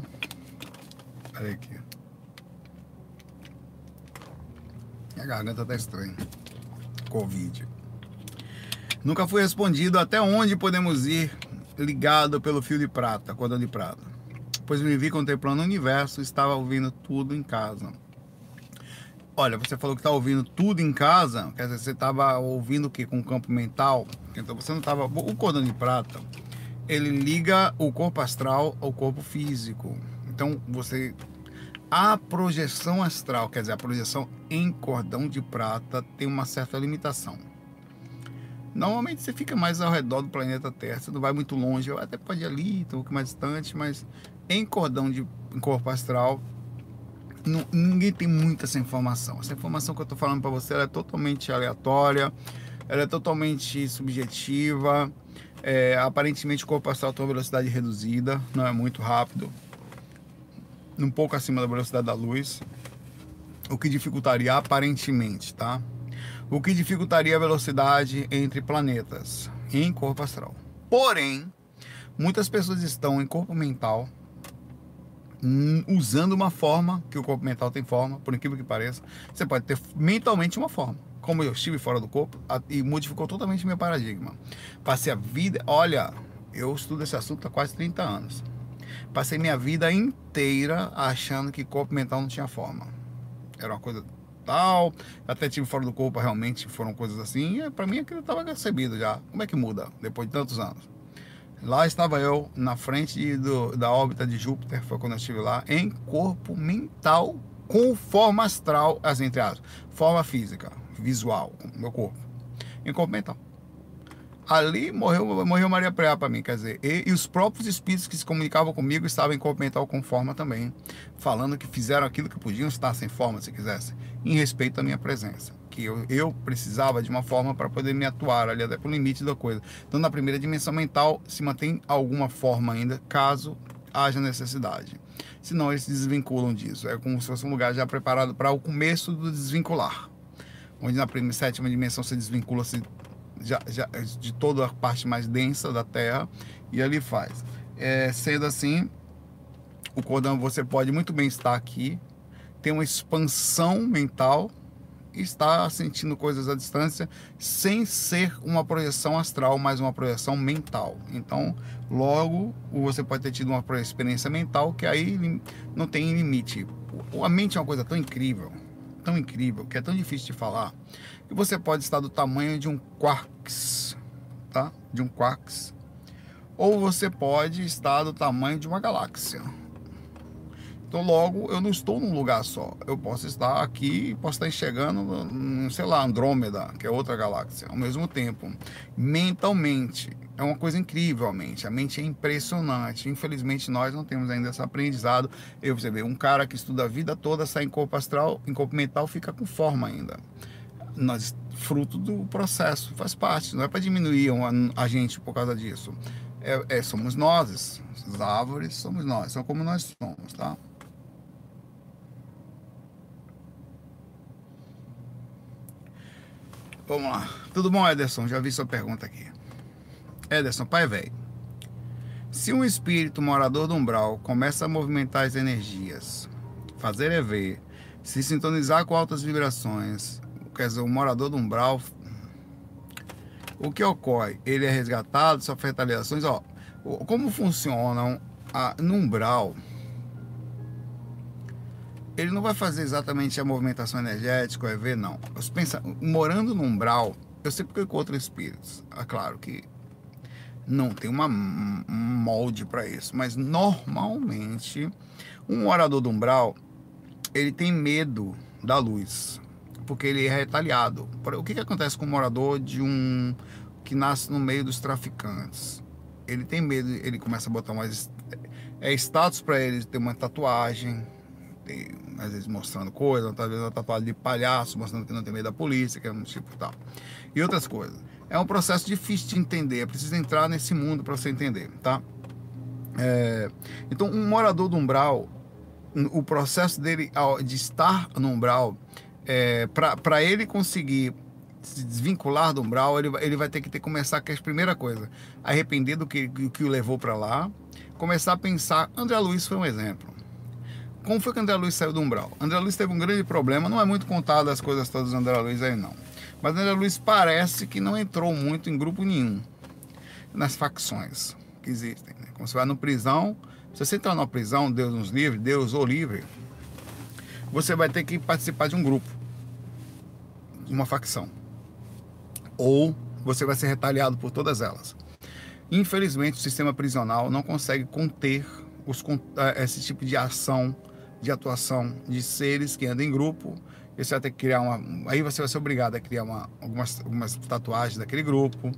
Olha aqui. Minha garganta tá estranha. Covid. Nunca foi respondido até onde podemos ir ligado pelo fio de prata, cordão de prata. Pois me vi contemplando o universo, estava ouvindo tudo em casa. Olha, você falou que está ouvindo tudo em casa, quer dizer, você estava ouvindo o que? Com o campo mental? Então você não estava. O cordão de prata, ele liga o corpo astral ao corpo físico. Então você. A projeção astral, quer dizer, a projeção em cordão de prata, tem uma certa limitação. Normalmente você fica mais ao redor do planeta Terra, você não vai muito longe, até pode ir ali, um pouco mais distante, mas em cordão de em corpo astral, não, ninguém tem muita essa informação. Essa informação que eu estou falando para você é totalmente aleatória, ela é totalmente subjetiva. É, aparentemente o corpo astral tem uma velocidade reduzida, não é muito rápido, um pouco acima da velocidade da luz, o que dificultaria aparentemente, tá? o que dificultaria a velocidade entre planetas em corpo astral. Porém, muitas pessoas estão em corpo mental hum, usando uma forma que o corpo mental tem forma, por incrível que pareça. Você pode ter mentalmente uma forma. Como eu estive fora do corpo e modificou totalmente meu paradigma. Passei a vida, olha, eu estudo esse assunto há quase 30 anos. Passei minha vida inteira achando que corpo mental não tinha forma. Era uma coisa tal. Até tive fora do corpo, realmente foram coisas assim. para mim aquilo estava recebido já. Como é que muda depois de tantos anos? Lá estava eu na frente do, da órbita de Júpiter, foi quando eu estive lá, em corpo mental com forma astral, as entre aspas, forma física, visual, meu corpo, em corpo mental ali morreu, morreu Maria Preá para mim, quer dizer, e, e, os próprios espíritos que se comunicavam comigo estavam em corpo mental com forma também, falando que fizeram aquilo que podiam estar sem forma, se quisessem, em respeito à minha presença. Que eu, eu precisava de uma forma para poder me atuar ali, até pelo limite da coisa. Então, na primeira dimensão mental, se mantém alguma forma ainda, caso haja necessidade. Senão, eles se desvinculam disso. É como se fosse um lugar já preparado para o começo do desvincular. Onde na primeira, sétima dimensão se desvincula-se de toda a parte mais densa da Terra e ali faz. É, sendo assim, o cordão você pode muito bem estar aqui, ter uma expansão mental e estar sentindo coisas à distância sem ser uma projeção astral, mas uma projeção mental. Então, logo você pode ter tido uma experiência mental que aí não tem limite. A mente é uma coisa tão incrível, tão incrível, que é tão difícil de falar e você pode estar do tamanho de um quarks, tá? De um quarks. Ou você pode estar do tamanho de uma galáxia. Então, logo, eu não estou num lugar só. Eu posso estar aqui, posso estar enxergando, sei lá, Andrômeda, que é outra galáxia, ao mesmo tempo. Mentalmente, é uma coisa incrível a mente. A mente é impressionante. Infelizmente, nós não temos ainda esse aprendizado. Eu, você vê, um cara que estuda a vida toda, sai em corpo astral, em corpo mental, fica com forma ainda nós fruto do processo, faz parte, não é para diminuir a, a, gente por causa disso. É, é, somos nós, as árvores somos nós, são como nós somos, tá? Vamos lá. Tudo bom, Ederson? Já vi sua pergunta aqui. Ederson, pai velho. Se um espírito morador do umbral começa a movimentar as energias, fazer é ver, se sintonizar com altas vibrações, quer dizer, o morador do umbral, o que ocorre? Ele é resgatado, sofre retaliações. Ó, como funcionam a, no umbral? Ele não vai fazer exatamente a movimentação energética, vai ver, não. Pensa, morando no umbral, eu sei porque encontro espíritos. É claro que não tem uma, um molde para isso, mas normalmente um morador do umbral ele tem medo da luz porque ele é retaliado. O que, que acontece com um morador de um que nasce no meio dos traficantes? Ele tem medo, ele começa a botar mais é status para ele ter uma tatuagem, tem, às vezes mostrando coisa, talvez uma tatuagem de palhaço, mostrando que não tem medo da polícia, que é um tipo tal. E outras coisas. É um processo difícil de entender, é preciso entrar nesse mundo para você entender, tá? É, então, um morador do umbral, o processo dele de estar no umbral é, para ele conseguir se desvincular do umbral, ele, ele vai ter que ter começar com a primeira coisa, arrepender do que, do que o levou para lá, começar a pensar. André Luiz foi um exemplo. Como foi que André Luiz saiu do umbral? André Luiz teve um grande problema, não é muito contado as coisas todas do André Luiz aí não. Mas André Luiz parece que não entrou muito em grupo nenhum, nas facções que existem. Né? Quando você vai no prisão, se você entrar numa prisão, Deus nos livre, Deus ou livre, você vai ter que participar de um grupo, de uma facção. Ou você vai ser retaliado por todas elas. Infelizmente, o sistema prisional não consegue conter os, eh, esse tipo de ação, de atuação de seres que andam em grupo. E você vai ter que criar uma. Aí você vai ser obrigado a criar uma, algumas, algumas tatuagens daquele grupo,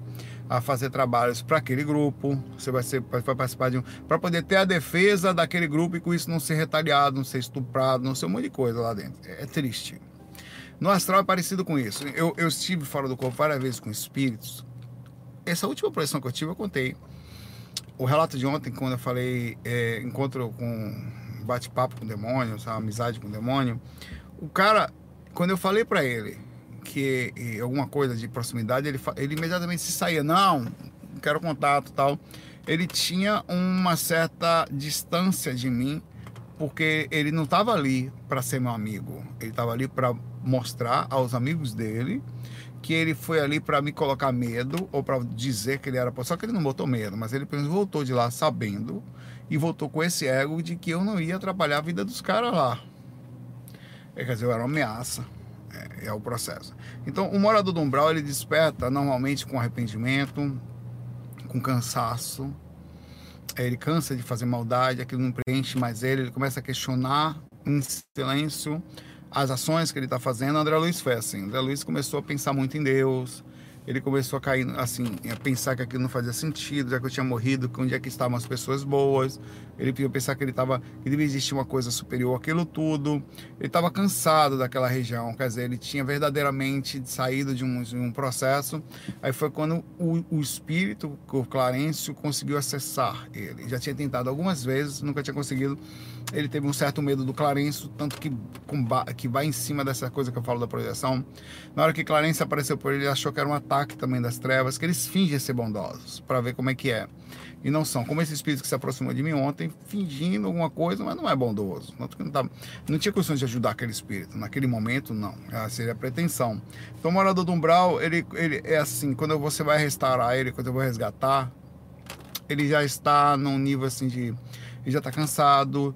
a fazer trabalhos para aquele grupo. Você vai, ser, vai participar de um. Para poder ter a defesa daquele grupo e com isso não ser retaliado, não ser estuprado, não ser um monte de coisa lá dentro. É, é triste. No astral é parecido com isso. Eu, eu estive fora do corpo várias vezes com espíritos. Essa última projeção que eu tive, eu contei. O relato de ontem, quando eu falei é, encontro com bate-papo com demônio, amizade com demônio, o cara, quando eu falei para ele que alguma coisa de proximidade, ele, ele imediatamente se saía, não, quero contato tal. Ele tinha uma certa distância de mim, porque ele não estava ali para ser meu amigo, ele estava ali para mostrar aos amigos dele que ele foi ali para me colocar medo ou para dizer que ele era. Só que ele não botou medo, mas ele voltou de lá sabendo e voltou com esse ego de que eu não ia atrapalhar a vida dos caras lá. É, quer dizer, era uma ameaça. É, é, o processo. Então, o morador do umbral ele desperta normalmente com arrependimento, com cansaço. Ele cansa de fazer maldade, aquilo não preenche mais ele, ele começa a questionar em silêncio as ações que ele está fazendo, André Luiz foi assim. André Luiz começou a pensar muito em Deus, ele começou a cair, assim, a pensar que aquilo não fazia sentido, já que eu tinha morrido, que onde é que estavam as pessoas boas. Ele podia pensar que ele estava, que devia existir uma coisa superior àquilo tudo. Ele estava cansado daquela região, quer dizer, ele tinha verdadeiramente saído de um, de um processo. Aí foi quando o, o espírito, o Clarencio, conseguiu acessar ele. Já tinha tentado algumas vezes, nunca tinha conseguido. Ele teve um certo medo do Clarencio, tanto que, que vai em cima dessa coisa que eu falo da projeção. Na hora que Clarencio apareceu por ele, ele achou que era um ataque também das trevas, que eles fingem ser bondosos, para ver como é que é. E não são. Como esse espírito que se aproximou de mim ontem, fingindo alguma coisa, mas não é bondoso. Não, tá, não tinha condições de ajudar aquele espírito. Naquele momento, não. Essa seria a pretensão. Então, o morador do umbral, ele, ele é assim, quando você vai restaurar ele, quando eu vou resgatar, ele já está num nível assim de. Ele já está cansado,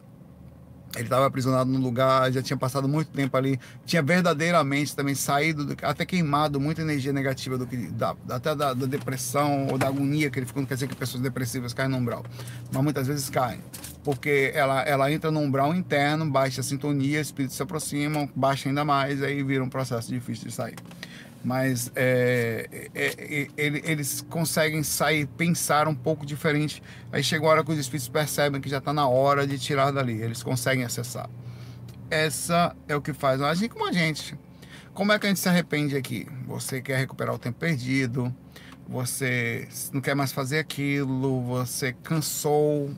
ele estava aprisionado no lugar, já tinha passado muito tempo ali, tinha verdadeiramente também saído, do, até queimado muita energia negativa do que da, até da, da, depressão ou da agonia que ele ficou. Não quer dizer que pessoas depressivas caem no umbral, mas muitas vezes caem, porque ela, ela entra no umbral interno, baixa a sintonia, espíritos se aproximam, baixa ainda mais, aí vira um processo difícil de sair mas é, é, é, eles conseguem sair, pensar um pouco diferente. Aí chega a hora que os espíritos percebem que já está na hora de tirar dali, eles conseguem acessar. Essa é o que faz agir como a gente. Como é que a gente se arrepende aqui? Você quer recuperar o tempo perdido, você não quer mais fazer aquilo, você cansou,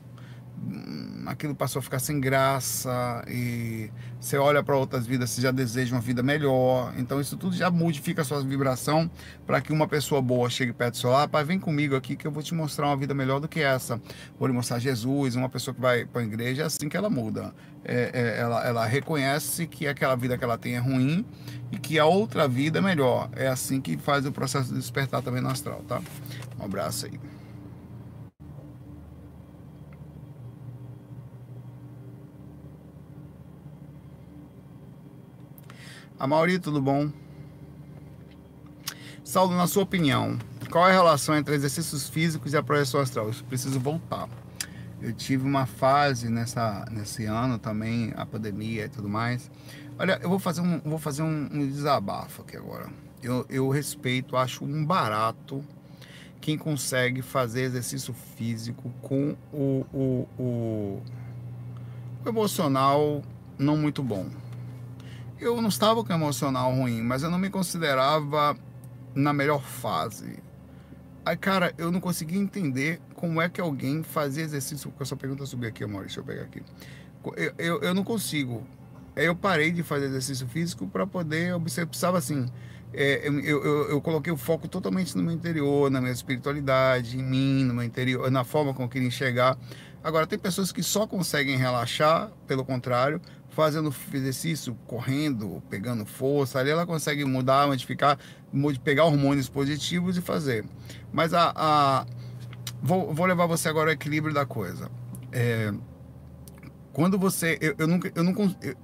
aquilo passou a ficar sem graça e você olha para outras vidas, você já deseja uma vida melhor. Então isso tudo já modifica a sua vibração para que uma pessoa boa chegue perto do seu lado, pai, vem comigo aqui que eu vou te mostrar uma vida melhor do que essa. Vou lhe mostrar Jesus, uma pessoa que vai para a igreja, é assim que ela muda. É, é, ela, ela reconhece que aquela vida que ela tem é ruim e que a outra vida é melhor. É assim que faz o processo de despertar também no astral, tá? Um abraço aí. A Mauri, tudo bom? Saulo, na sua opinião, qual é a relação entre exercícios físicos e a projeção astral? Eu preciso voltar. Eu tive uma fase nessa, nesse ano também, a pandemia e tudo mais. Olha, eu vou fazer um, vou fazer um, um desabafo aqui agora. Eu, eu respeito, acho um barato quem consegue fazer exercício físico com o, o, o, o emocional não muito bom eu não estava com emocional ruim, mas eu não me considerava na melhor fase. Aí, cara, eu não conseguia entender como é que alguém fazia exercício. Com essa pergunta subir aqui, amor, deixa eu pegar aqui. Eu, eu, eu não consigo. Aí eu parei de fazer exercício físico para poder observar. Precisava assim. É, eu, eu, eu, coloquei o foco totalmente no meu interior, na minha espiritualidade, em mim, no meu interior, na forma como eu queria enxergar. Agora, tem pessoas que só conseguem relaxar, pelo contrário, fazendo exercício, correndo, pegando força, ali ela consegue mudar, modificar, pegar hormônios positivos e fazer. Mas a, a vou, vou levar você agora ao equilíbrio da coisa. É, quando você, eu, eu nunca, eu não, eu,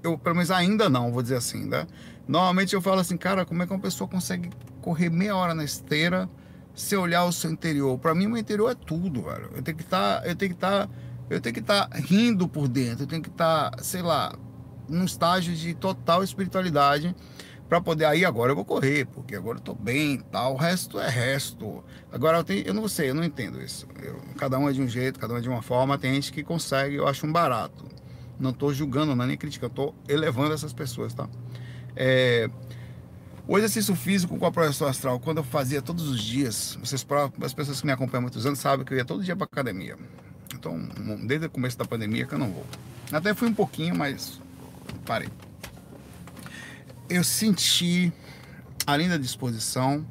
eu, pelo menos ainda não, vou dizer assim, né? Normalmente eu falo assim, cara, como é que uma pessoa consegue correr meia hora na esteira se olhar o seu interior? Para mim, o interior é tudo, velho. Eu tenho que estar, tá, eu tenho que estar tá eu tenho que estar tá rindo por dentro, eu tenho que estar, tá, sei lá, num estágio de total espiritualidade para poder aí agora eu vou correr, porque agora eu tô bem, tal, o resto é resto. Agora eu, tenho, eu não sei, eu não entendo isso. Eu, cada um é de um jeito, cada um é de uma forma, tem gente que consegue, eu acho um barato. Não tô julgando, não é nem criticando, tô elevando essas pessoas, tá? É, o exercício físico com a projeção astral, quando eu fazia todos os dias, vocês, as pessoas que me acompanham há muitos anos sabem que eu ia todo dia para academia. Então, desde o começo da pandemia que eu não vou. Até fui um pouquinho, mas parei. Eu senti, além da disposição,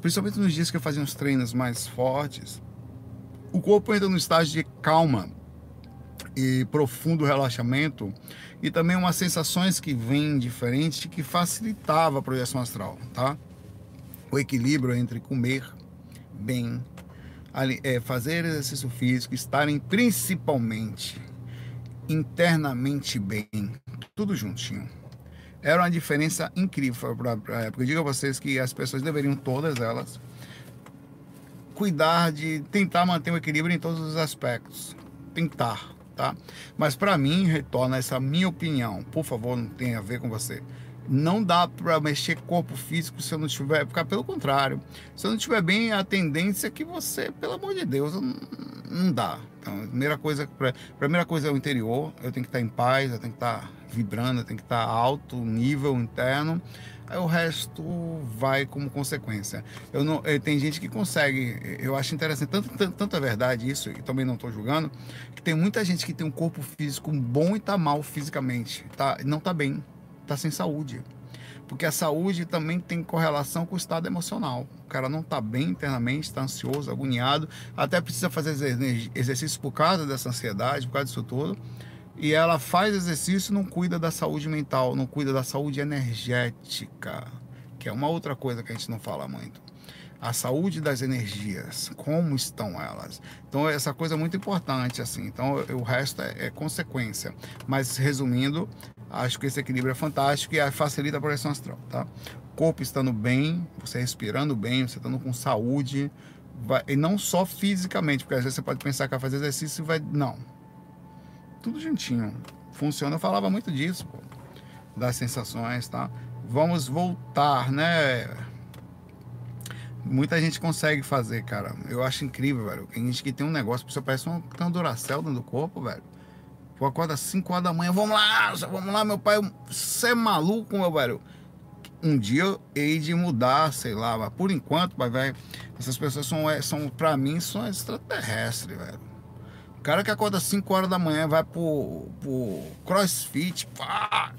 principalmente nos dias que eu fazia uns treinos mais fortes, o corpo entra no estágio de calma e profundo relaxamento e também umas sensações que vêm diferentes que facilitava a projeção astral, tá? O equilíbrio entre comer bem, é, fazer exercício físico, estarem principalmente internamente bem, tudo juntinho. Era uma diferença incrível para a época. Eu digo a vocês que as pessoas deveriam, todas elas, cuidar de tentar manter o equilíbrio em todos os aspectos. Tentar, tá? Mas para mim, retorna essa minha opinião. Por favor, não tem a ver com você não dá para mexer corpo físico se eu não tiver, porque pelo contrário, se eu não tiver bem, a tendência é que você, pelo amor de Deus, não, não dá. Então, a primeira coisa, primeira coisa é o interior, eu tenho que estar em paz, eu tenho que estar vibrando, eu tenho que estar alto nível interno. Aí o resto vai como consequência. Eu não, eu, tem gente que consegue, eu acho interessante, tanto, tanto, tanto é verdade isso, e também não estou julgando, que tem muita gente que tem um corpo físico bom e está mal fisicamente, tá, não está bem está sem saúde. Porque a saúde também tem correlação com o estado emocional. O cara não está bem internamente, está ansioso, agoniado, até precisa fazer exercício por causa dessa ansiedade, por causa disso tudo. E ela faz exercício e não cuida da saúde mental, não cuida da saúde energética, que é uma outra coisa que a gente não fala muito a saúde das energias, como estão elas. Então essa coisa é muito importante assim. Então o resto é, é consequência. Mas resumindo, acho que esse equilíbrio é fantástico e facilita a projeção astral, tá? Corpo estando bem, você respirando bem, você estando com saúde, vai, e não só fisicamente, porque às vezes você pode pensar que vai fazer exercício e vai. Não. Tudo juntinho. Funciona, eu falava muito disso, pô, das sensações, tá? Vamos voltar, né? Muita gente consegue fazer, cara. Eu acho incrível, velho. Tem gente que tem um negócio, você parece um, tem um Duracell dentro do corpo, velho. Pô, acorda às 5 horas da manhã, vamos lá, vamos lá, meu pai. Você é maluco, meu velho. Um dia eu hei de mudar, sei lá, mas por enquanto, vai, velho, essas pessoas são, é, são pra mim, são extraterrestres, velho. O cara que acorda às 5 horas da manhã vai pro, pro crossfit, pá.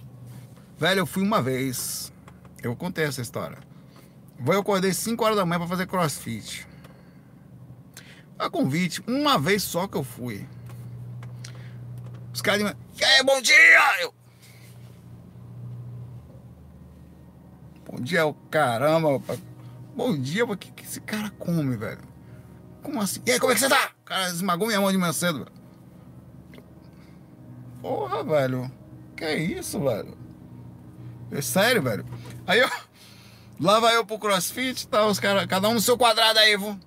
Velho, eu fui uma vez. Eu contei essa história. Eu acordei 5 horas da manhã para fazer crossfit. A convite, uma vez só que eu fui. Os caras dizem, e aí, bom dia! Eu... Bom dia, o caramba. Bom dia, o que, que esse cara come, velho? Como assim? E aí, como é que você tá? O cara esmagou minha mão de manhã cedo, velho. Porra, velho. Que é isso, velho? É sério, velho? Aí eu. Lá vai eu pro crossfit, tá? Os caras, cada um no seu quadrado aí, vou.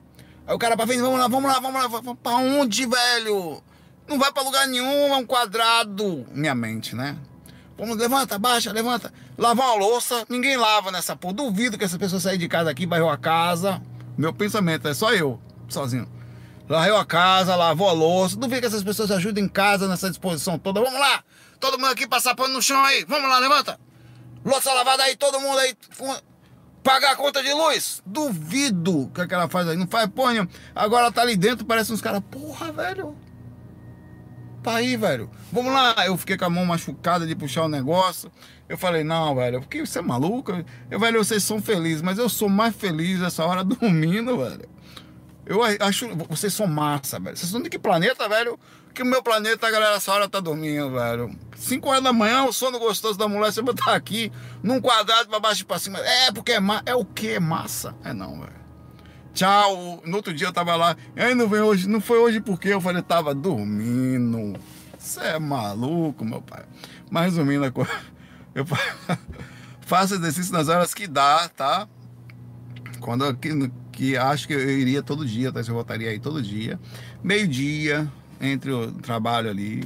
Aí o cara pra frente, vamos lá, vamos lá, vamos lá. Pra onde, velho? Não vai pra lugar nenhum, é um quadrado. Minha mente, né? Vamos, levanta, baixa, levanta. Lavar uma louça, ninguém lava nessa porra. Duvido que essa pessoa sair de casa aqui, bairrou a casa. Meu pensamento é só eu, sozinho. Lavou a casa, lavou a louça. Duvido que essas pessoas ajudem em casa nessa disposição toda. Vamos lá! Todo mundo aqui passar pano no chão aí. Vamos lá, levanta. Louça lavada aí, todo mundo aí. Pagar a conta de luz? Duvido que, é que ela faz aí. Não faz porra Agora ela tá ali dentro, parece uns caras. Porra, velho. Tá aí, velho. Vamos lá. Eu fiquei com a mão machucada de puxar o negócio. Eu falei, não, velho, porque você é maluco? Eu, velho, vocês são felizes, mas eu sou mais feliz essa hora dormindo, velho. Eu acho. Vocês são massa, velho. Vocês são de que planeta, velho? Que o meu planeta, a galera, essa hora tá dormindo, velho. 5 horas da manhã, o sono gostoso da mulher, você botar aqui, num quadrado pra baixo e pra cima. É, porque é massa. É o que? Massa? É não, velho. Tchau. No outro dia eu tava lá. Aí não veio hoje. Não foi hoje porque eu falei, tava dormindo. Você é maluco, meu pai. Mas resumindo a coisa. Eu faço exercício nas horas que dá, tá? Quando eu, que, que acho que eu iria todo dia, tá? Eu voltaria aí todo dia. Meio-dia, entre o trabalho ali.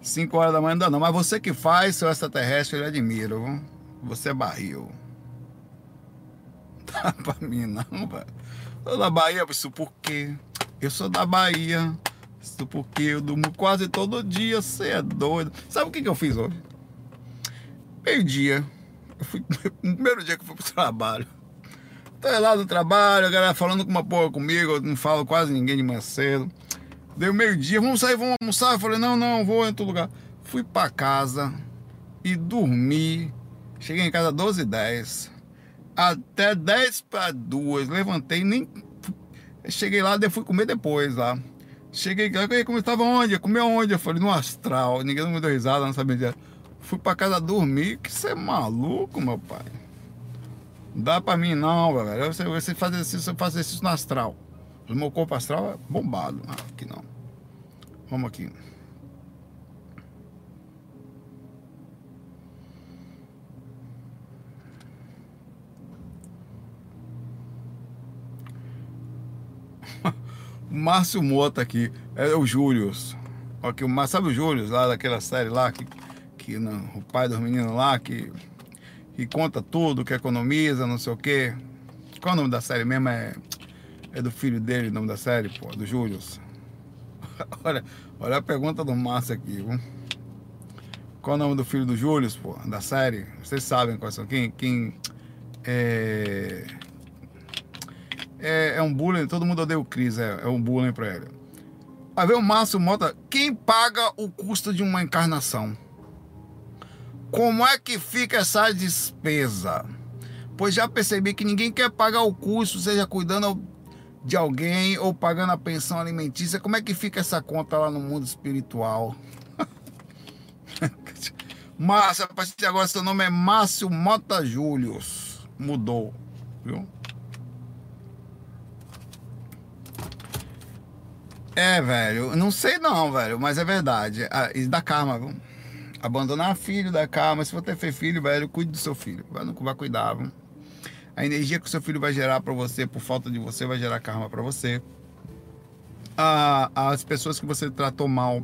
5 horas da manhã não dá não. Mas você que faz, seu extraterrestre, eu admiro. Você é barril. Dá pra mim não, velho. Sou da Bahia, isso por quê? Eu sou da Bahia. Isso porque eu durmo quase todo dia, você é doido. Sabe o que, que eu fiz hoje? Meio-dia. Fui no primeiro dia que eu fui pro trabalho. Tô lá no trabalho, a galera falando com uma porra comigo, eu não falo quase ninguém de manhã cedo. Deu meio-dia, vamos sair, vamos almoçar. Eu falei, não, não, vou em outro lugar. Fui pra casa e dormi. Cheguei em casa às 12h10. Até 10 para 2. Levantei, nem. Cheguei lá, fui comer depois lá. Cheguei, como estava onde? Comeu onde? Eu falei, no astral. Ninguém me deu risada, não sabia. Fui pra casa dormir, que você é maluco, meu pai. Não dá pra mim não, velho. Você, você faz exercício, você faz exercício no astral. O meu corpo astral é bombado. Ah, aqui não. Vamos aqui. Márcio Mota aqui, é o Júlio. Aqui, o, sabe o Júlio, lá daquela série lá, que, que não, o pai dos meninos lá, que, que conta tudo, que economiza, não sei o quê. Qual é o nome da série mesmo? É, é do filho dele, o nome da série, pô, do Júlio. olha, olha a pergunta do Márcio aqui, viu? Qual é o nome do filho do Júlio, pô, da série? Vocês sabem quais são. Quem, quem é é, é um bullying, todo mundo odeia o Cris, é, é um bullying pra ele. Vai ver o Márcio Mota, quem paga o custo de uma encarnação? Como é que fica essa despesa? Pois já percebi que ninguém quer pagar o custo, seja cuidando de alguém ou pagando a pensão alimentícia. Como é que fica essa conta lá no mundo espiritual? Márcio, a partir de agora seu nome é Márcio Mota Július. Mudou, viu? É, velho, não sei não, velho, mas é verdade. Ah, isso dá karma, viu? Abandonar filho dá karma. Se você ter filho, velho, cuide do seu filho. Vai, vai cuidar, viu? A energia que o seu filho vai gerar para você, por falta de você, vai gerar karma para você. Ah, as pessoas que você tratou mal,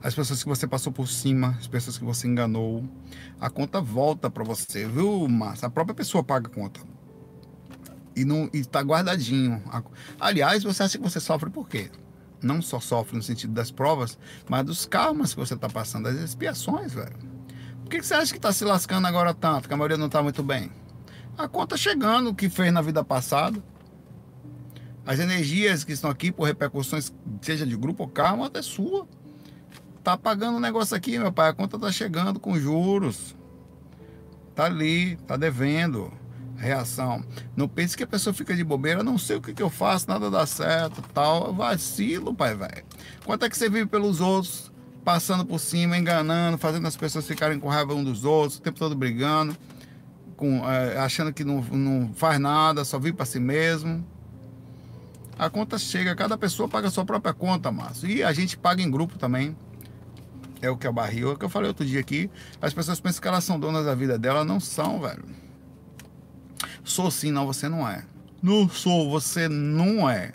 as pessoas que você passou por cima, as pessoas que você enganou, a conta volta para você, viu, Márcia? A própria pessoa paga a conta e não está guardadinho. Aliás, você acha que você sofre por quê? Não só sofre no sentido das provas, mas dos karmas que você está passando, das expiações, velho. Por que você acha que está se lascando agora tanto, que a maioria não está muito bem? A conta chegando, o que fez na vida passada. As energias que estão aqui por repercussões, seja de grupo ou karma, até sua. Tá pagando um negócio aqui, meu pai. A conta tá chegando com juros. Tá ali, tá devendo reação. Não pense que a pessoa fica de bobeira, não sei o que, que eu faço, nada dá certo, tal. Vacilo, pai, velho. Quanto é que você vive pelos outros, passando por cima, enganando, fazendo as pessoas ficarem com raiva um dos outros, o tempo todo brigando, com, é, achando que não, não faz nada, só vive para si mesmo. A conta chega, cada pessoa paga a sua própria conta, Márcio. E a gente paga em grupo também. É o que é barril, é o que eu falei outro dia aqui. As pessoas pensam que elas são donas da vida dela, não são, velho. Sou sim, não, você não é. Não sou, você não é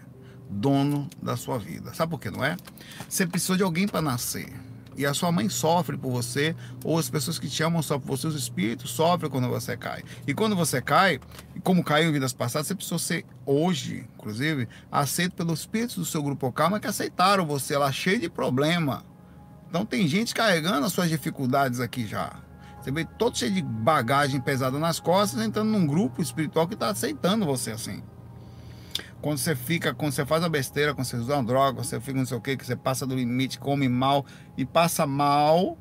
dono da sua vida. Sabe por que não é? Você precisou de alguém para nascer. E a sua mãe sofre por você, ou as pessoas que te amam sofrem por você, os espíritos sofrem quando você cai. E quando você cai, como caiu em vidas passadas, você precisou ser, hoje, inclusive, aceito pelos espíritos do seu grupo calma que aceitaram você lá cheio de problema. Então tem gente carregando as suas dificuldades aqui já. Você vê todo cheio de bagagem pesada nas costas, entrando num grupo espiritual que está aceitando você assim. Quando você fica, quando você faz a besteira, quando você usa uma droga, você fica não sei o que, que você passa do limite, come mal e passa mal,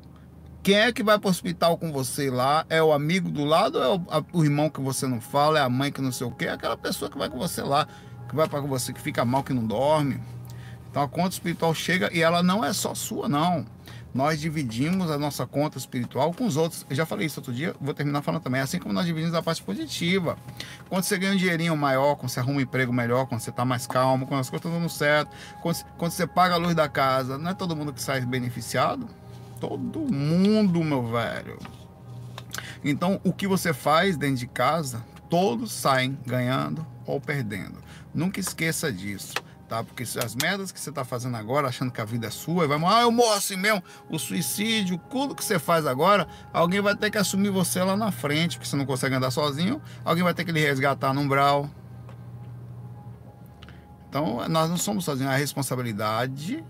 Quem é que vai para o hospital com você lá? É o amigo do lado, é o, a, o, irmão que você não fala, é a mãe que não sei o quê, é aquela pessoa que vai com você lá, que vai para você, que fica mal, que não dorme. Então a conta espiritual chega e ela não é só sua, não. Nós dividimos a nossa conta espiritual com os outros. Eu já falei isso outro dia, vou terminar falando também. Assim como nós dividimos a parte positiva. Quando você ganha um dinheirinho maior, quando você arruma um emprego melhor, quando você está mais calmo, quando as coisas estão dando certo, quando, quando você paga a luz da casa, não é todo mundo que sai beneficiado? Todo mundo, meu velho. Então, o que você faz dentro de casa, todos saem ganhando ou perdendo. Nunca esqueça disso tá? Porque as merdas que você tá fazendo agora, achando que a vida é sua, e vai, ah, eu morro assim mesmo, o suicídio, tudo que você faz agora, alguém vai ter que assumir você lá na frente, porque você não consegue andar sozinho, alguém vai ter que lhe resgatar no umbral. Então, nós não somos sozinhos, a responsabilidade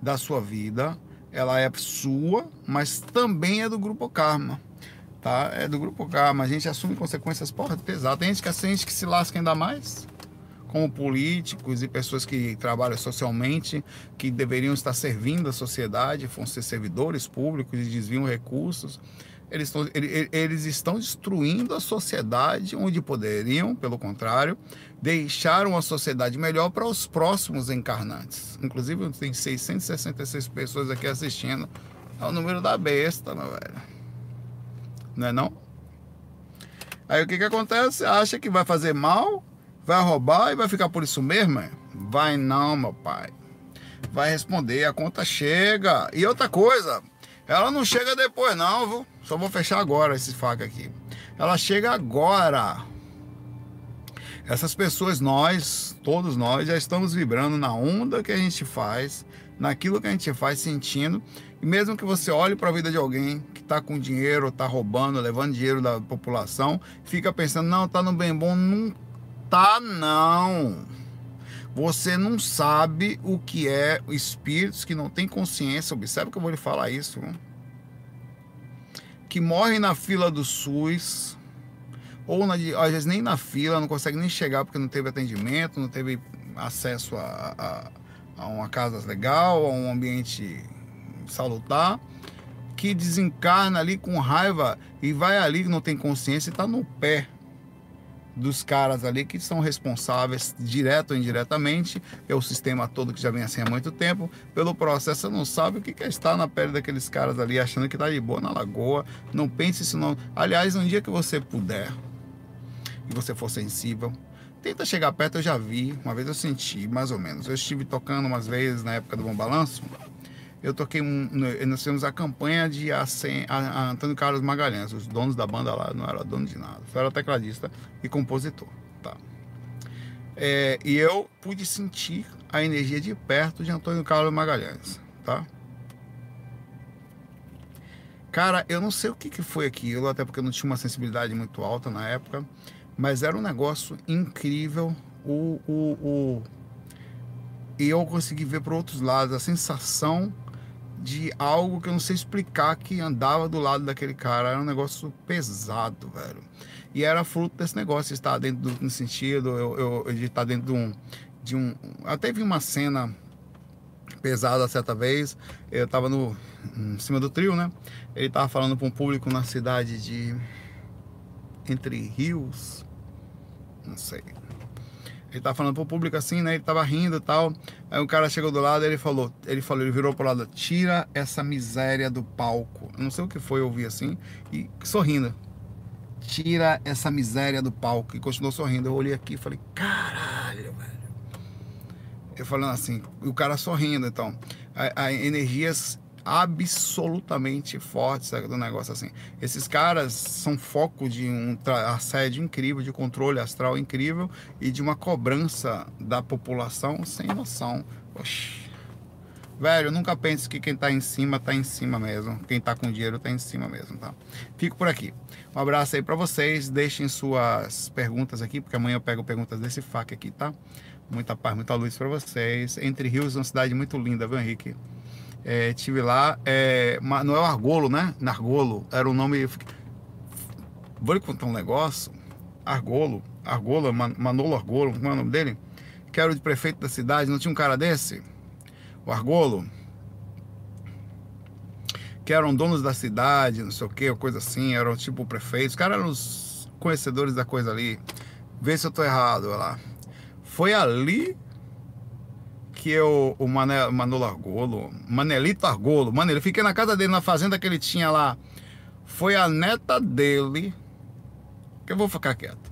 da sua vida, ela é sua, mas também é do grupo Karma. Tá? É do grupo Karma. A gente assume consequências porra, pesadas. Tem gente que, tem gente que se lasca ainda mais como políticos e pessoas que trabalham socialmente, que deveriam estar servindo a sociedade, vão ser servidores públicos e desviam recursos. Eles estão, eles estão destruindo a sociedade onde poderiam, pelo contrário, deixar uma sociedade melhor para os próximos encarnantes. Inclusive, tem 666 pessoas aqui assistindo. É o número da besta, meu velho. Não é não? Aí o que, que acontece? Acha que vai fazer mal Vai roubar e vai ficar por isso mesmo? Vai não, meu pai. Vai responder, a conta chega. E outra coisa, ela não chega depois não, viu? Só vou fechar agora esse faca aqui. Ela chega agora. Essas pessoas, nós, todos nós, já estamos vibrando na onda que a gente faz, naquilo que a gente faz, sentindo. E mesmo que você olhe para a vida de alguém que está com dinheiro, está roubando, levando dinheiro da população, fica pensando, não, tá no bem bom, não tá, não. Você não sabe o que é espíritos que não têm consciência. Observe que eu vou lhe falar isso. Que morrem na fila do SUS, ou na, às vezes nem na fila, não consegue nem chegar porque não teve atendimento, não teve acesso a, a, a uma casa legal, a um ambiente salutar, que desencarna ali com raiva e vai ali, não tem consciência e está no pé dos caras ali que são responsáveis, direto ou indiretamente, é o sistema todo que já vem assim há muito tempo, pelo processo. Não sabe o que é estar na pele daqueles caras ali, achando que está de boa na lagoa. Não pense isso não. Aliás, um dia que você puder e você for sensível, tenta chegar perto, eu já vi, uma vez eu senti, mais ou menos. Eu estive tocando umas vezes na época do Bom Balanço, eu toquei um, nós fizemos a campanha de a, a, Antônio Carlos Magalhães, os donos da banda lá, não era dono de nada, só era tecladista e compositor, tá? É, e eu pude sentir a energia de perto de Antônio Carlos Magalhães, tá? Cara, eu não sei o que, que foi aquilo, até porque eu não tinha uma sensibilidade muito alta na época, mas era um negócio incrível. O, o, o... E eu consegui ver por outros lados a sensação de algo que eu não sei explicar que andava do lado daquele cara. Era um negócio pesado, velho. E era fruto desse negócio de estar dentro do no sentido, eu, eu, de estar dentro de um, de um. Até vi uma cena pesada certa vez. Eu tava no, em cima do trio, né? Ele tava falando para um público na cidade de. Entre Rios. Não sei ele tava falando pro público assim, né? Ele tava rindo e tal. Aí um cara chegou do lado ele falou, ele falou, ele virou pro lado, tira essa miséria do palco. Eu não sei o que foi, eu assim, e sorrindo. Tira essa miséria do palco. E continuou sorrindo. Eu olhei aqui e falei, caralho, velho. Eu falando assim, o cara sorrindo, então. A, a energias absolutamente forte do negócio assim. Esses caras são foco de um assédio incrível, de controle astral incrível e de uma cobrança da população sem noção. Oxi. Velho, nunca pense que quem tá em cima tá em cima mesmo. Quem tá com dinheiro tá em cima mesmo, tá? Fico por aqui. Um abraço aí para vocês. Deixem suas perguntas aqui, porque amanhã eu pego perguntas desse FAQ aqui, tá? Muita paz, muita luz para vocês. Entre Rios, uma cidade muito linda, viu, Henrique? É, tive lá, é, Manuel Argolo, né? Nargolo, era o nome. Vou lhe contar um negócio. Argolo, Argolo, Manolo Argolo, como é o nome dele? Que era o de prefeito da cidade, não tinha um cara desse? O Argolo. que eram donos da cidade, não sei o que, coisa assim, eram tipo prefeitos, os caras eram os conhecedores da coisa ali. Vê se eu tô errado, olha lá. Foi ali que eu, o Mané, Manolo Argolo, Manelito Argolo, mano, ele fiquei na casa dele, na fazenda que ele tinha lá. Foi a neta dele, que eu vou ficar quieto.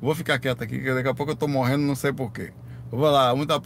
Vou ficar quieto aqui, que daqui a pouco eu tô morrendo, não sei porquê. Vou lá, muita